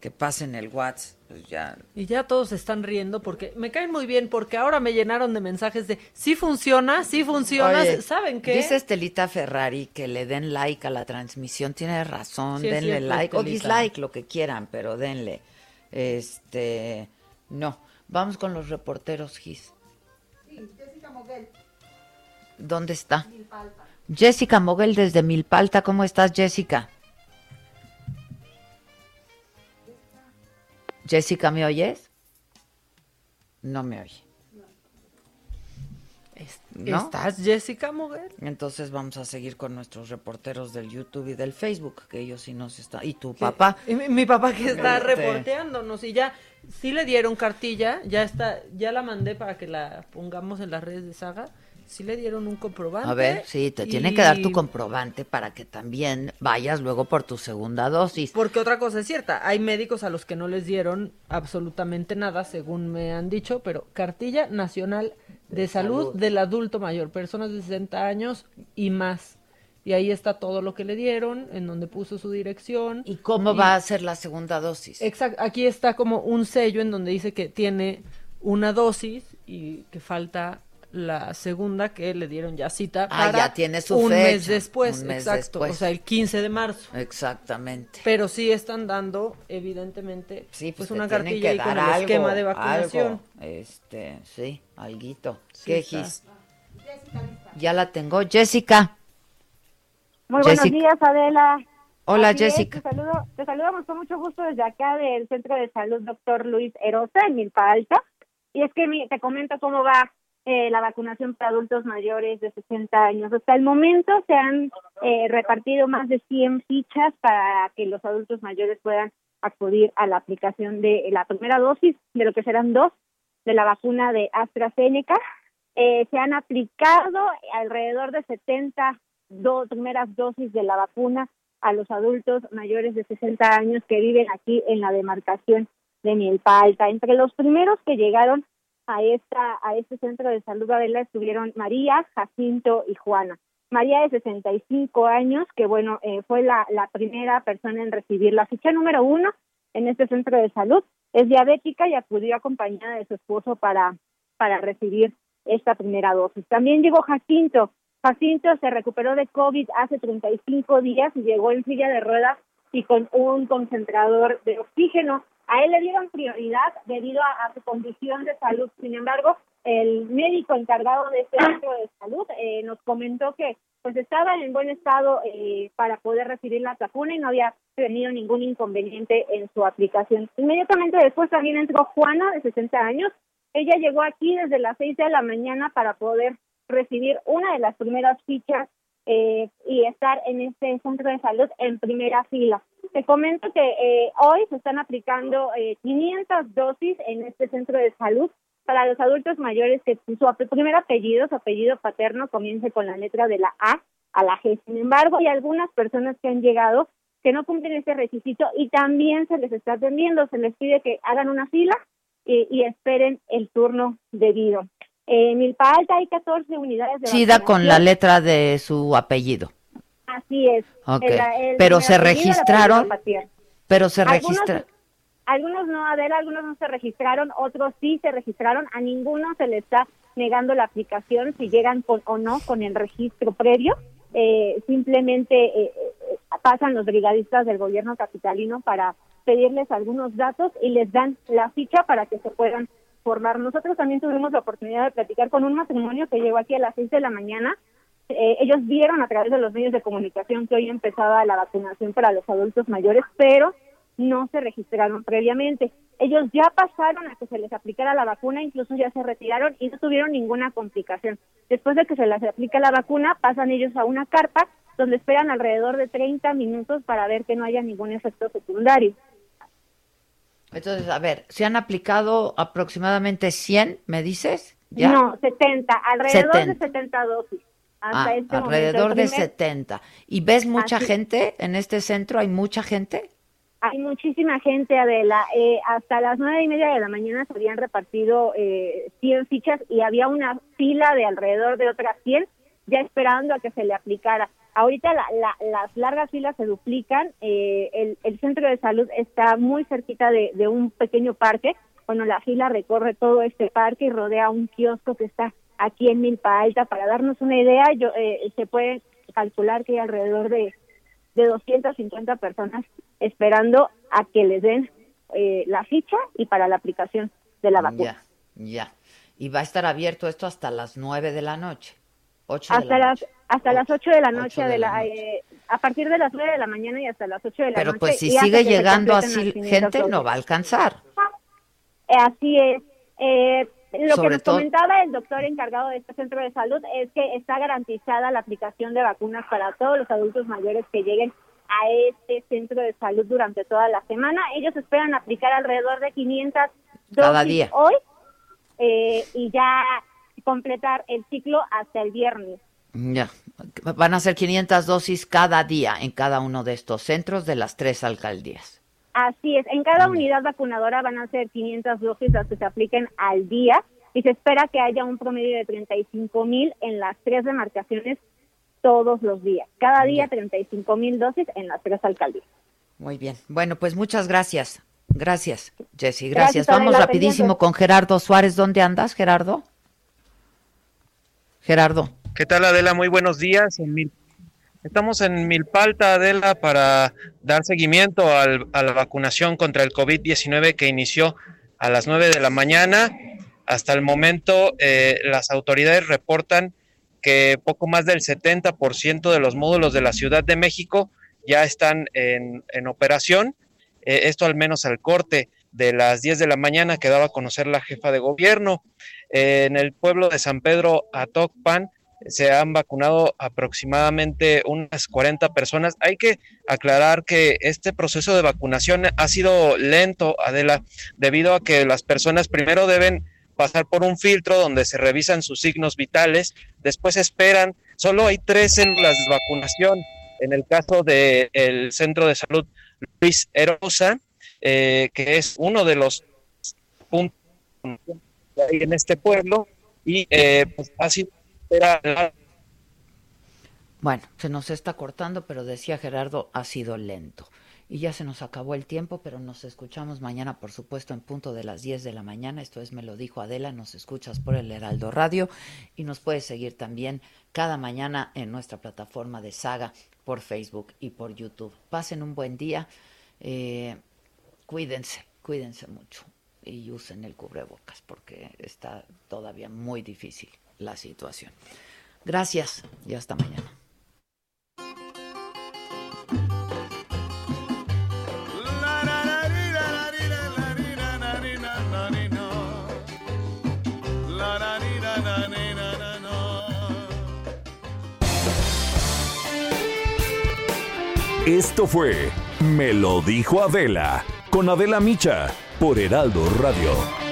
Que pasen el WhatsApp, pues ya Y ya todos están riendo porque me caen muy bien porque ahora me llenaron de mensajes de sí funciona, sí funciona. Oye, ¿Saben qué? Dice Estelita Ferrari que le den like a la transmisión. Tiene razón, Sí, denle cierto, like o dislike, lo que quieran, pero denle. Este, no. Vamos con los reporteros, Gis. Jessica Moguel. ¿Dónde está? Jessica Moguel desde Milpalta. ¿Cómo estás, Jessica? Jessica, ¿me oyes? No me oye. ¿No? ¿Estás Jessica Moguel? Entonces vamos a seguir con nuestros reporteros del YouTube y del Facebook, que ellos sí nos están. ¿Y tu papá? Y mi, mi papá que está Este. reporteándonos y ya sí le dieron cartilla, ya está, ya la mandé para que la pongamos en las redes de Saga sí le dieron un comprobante. A ver, sí, te y- tienen que dar tu comprobante para que también vayas luego por tu segunda dosis. Porque otra cosa es cierta, hay médicos a los que no les dieron absolutamente nada, según me han dicho, pero cartilla nacional de salud, salud. del adulto mayor, personas de 60 años y más. Y ahí está todo lo que le dieron, en donde puso su dirección. ¿Y cómo va a ser la segunda dosis? Exacto, aquí está como un sello en donde dice que tiene una dosis y que falta la segunda que le dieron ya cita Ah, para ya tiene su un mes después, un mes exacto, después. o sea, el 15 de marzo. Exactamente. Pero sí están dando, evidentemente, Sí, pues te una cartilla ahí con dar el algo, esquema de vacunación. algo. Este, sí, alguito. Sí ¿Qué está. gis? Ya la tengo. Jessica. Muy buenos días, Adela. Hola, Así es, Jessica. te, saludo, te saludamos con mucho gusto desde acá del Centro de Salud Doctor Luis Erosa en Milpa Alta. Y es que mi- te comento cómo va eh, la vacunación para adultos mayores de 60 años. Hasta el momento se han eh, repartido más de 100 fichas para que los adultos mayores puedan acudir a la aplicación de la primera dosis, de lo que serán dos, de la vacuna de AstraZeneca. Eh, se han aplicado alrededor de 70 do- primeras dosis de la vacuna a los adultos mayores de 60 años que viven aquí en la demarcación de Milpa Alta. Entre los primeros que llegaron a esta a este centro de salud Adela estuvieron María, Jacinto y Juana. María de 65 años, que bueno, eh, fue la, la primera persona en recibir la ficha número uno en este centro de salud. Es diabética y acudió acompañada de su esposo para, para recibir esta primera dosis. También llegó Jacinto. Jacinto se recuperó de COVID hace 35 días y llegó en silla de ruedas y con un concentrador de oxígeno. A él le dieron prioridad debido a, su condición de salud. Sin embargo, el médico encargado de este centro de salud eh, nos comentó que pues estaba en buen estado eh, para poder recibir la vacuna y no había tenido ningún inconveniente en su aplicación. Inmediatamente después también entró Juana, de 60 años. Ella llegó aquí desde las 6 de la mañana para poder recibir una de las primeras fichas eh, y estar en este centro de salud en primera fila. Te comento que eh, hoy se están aplicando eh, 500 dosis en este centro de salud para los adultos mayores que su primer apellido, su apellido paterno, comience con la letra de la A a la G. Sin embargo, hay algunas personas que han llegado que no cumplen este requisito y también se les está atendiendo, se les pide que hagan una fila y, y esperen el turno debido. En Milpa Alta hay 14 unidades de Chida con la letra de su apellido. Así es. El- el Pero se registraron, pero se Algunos- registra. Algunos no, Adela, algunos no se registraron, otros sí se registraron. A ninguno se le está negando la aplicación si llegan con o no con el registro previo. Eh, simplemente eh, eh, pasan los brigadistas del gobierno capitalino para pedirles algunos datos y les dan la ficha para que se puedan formar. Nosotros también tuvimos la oportunidad de platicar con un matrimonio que llegó aquí a las seis de la mañana. Eh, ellos vieron a través de los medios de comunicación que hoy empezaba la vacunación para los adultos mayores, pero no se registraron previamente. Ellos ya pasaron a que se les aplicara la vacuna, incluso ya se retiraron y no tuvieron ninguna complicación. Después de que se les aplica la vacuna, pasan ellos a una carpa donde esperan alrededor de 30 minutos para ver que no haya ningún efecto secundario. Entonces, a ver, ¿se han aplicado aproximadamente 100, me dices? ¿Ya? No, 70, alrededor 70. de 70 dosis. Hasta Ah, este alrededor de primer- 70. ¿Y ves mucha Así- gente en este centro? ¿Hay mucha gente? Hay muchísima gente, Adela. Eh, hasta las nueve y media de la mañana se habían repartido eh, 100 fichas y había una fila de alrededor de otras 100 ya esperando a que se le aplicara. Ahorita la- la- las largas filas se duplican. eh, el, el centro de salud está muy cerquita de, de un pequeño parque. Bueno, la fila recorre todo este parque y rodea un kiosco que está aquí en Milpa Alta. Para darnos una idea, yo, eh, se puede calcular que hay alrededor de de 250 personas esperando a que les den eh, la ficha y para la aplicación de la vacuna. Ya, ya. Y va a estar abierto esto hasta las 9 de la noche. 8 de Hasta la las noche. hasta las 8 de la noche, de de la la, eh, a partir de las 9 de la mañana y hasta las 8 de la Pero noche. pues si sigue llegando así las 500 gente, no va a alcanzar. Eh, Así es. Eh, lo Sobre que nos todo- comentaba el doctor encargado de este centro de salud es que está garantizada la aplicación de vacunas para todos los adultos mayores que lleguen a este centro de salud durante toda la semana. Ellos esperan aplicar alrededor de 500 dosis Cada día. hoy eh, y ya completar el ciclo hasta el viernes. Ya, van a ser 500 dosis cada día en cada uno de estos centros de las tres alcaldías. Así es, en cada unidad vacunadora van a ser 500 dosis las que se apliquen al día y se espera que haya un promedio de 35 mil en las tres demarcaciones todos los días. Cada día 35 mil dosis en las tres alcaldías. Muy bien. Bueno, pues muchas gracias. Gracias, Jessy. Gracias. Vamos rapidísimo con Gerardo Suárez. ¿Dónde andas, Gerardo? Gerardo. ¿Qué tal, Adela? Muy buenos días. Estamos en Milpalta, Adela, para dar seguimiento a la vacunación contra el COVID-19 que inició a las 9 de la mañana. Hasta el momento, eh, las autoridades reportan que poco más del 70% de los módulos de la Ciudad de México ya están en, operación. Eh, esto al menos al corte de las 10 de la mañana que daba a conocer la jefa de gobierno. Eh, en el pueblo de San Pedro Atocpan se han vacunado aproximadamente unas 40 personas. Hay que aclarar que este proceso de vacunación ha sido lento, Adela, debido a que las personas primero deben pasar por un filtro donde se revisan sus signos vitales, después esperan, solo hay tres células de vacunación en el caso del Centro de Salud Luis Erosa, eh, que es uno de los puntos en este pueblo, y eh, pues ha sido... Bueno, se nos está cortando, pero decía Gerardo, ha sido lento. Y ya se nos acabó el tiempo, pero nos escuchamos mañana, por supuesto, en punto de las 10 de la mañana. Esto es Me lo dijo Adela, nos escuchas por el Heraldo Radio y nos puedes seguir también cada mañana en nuestra plataforma de saga por Facebook y por YouTube. Pasen un buen día, eh, cuídense, cuídense mucho y usen el cubrebocas porque está todavía muy difícil la situación. Gracias y hasta mañana. Esto fue Me lo dijo Adela con Adela Micha por Heraldo Radio.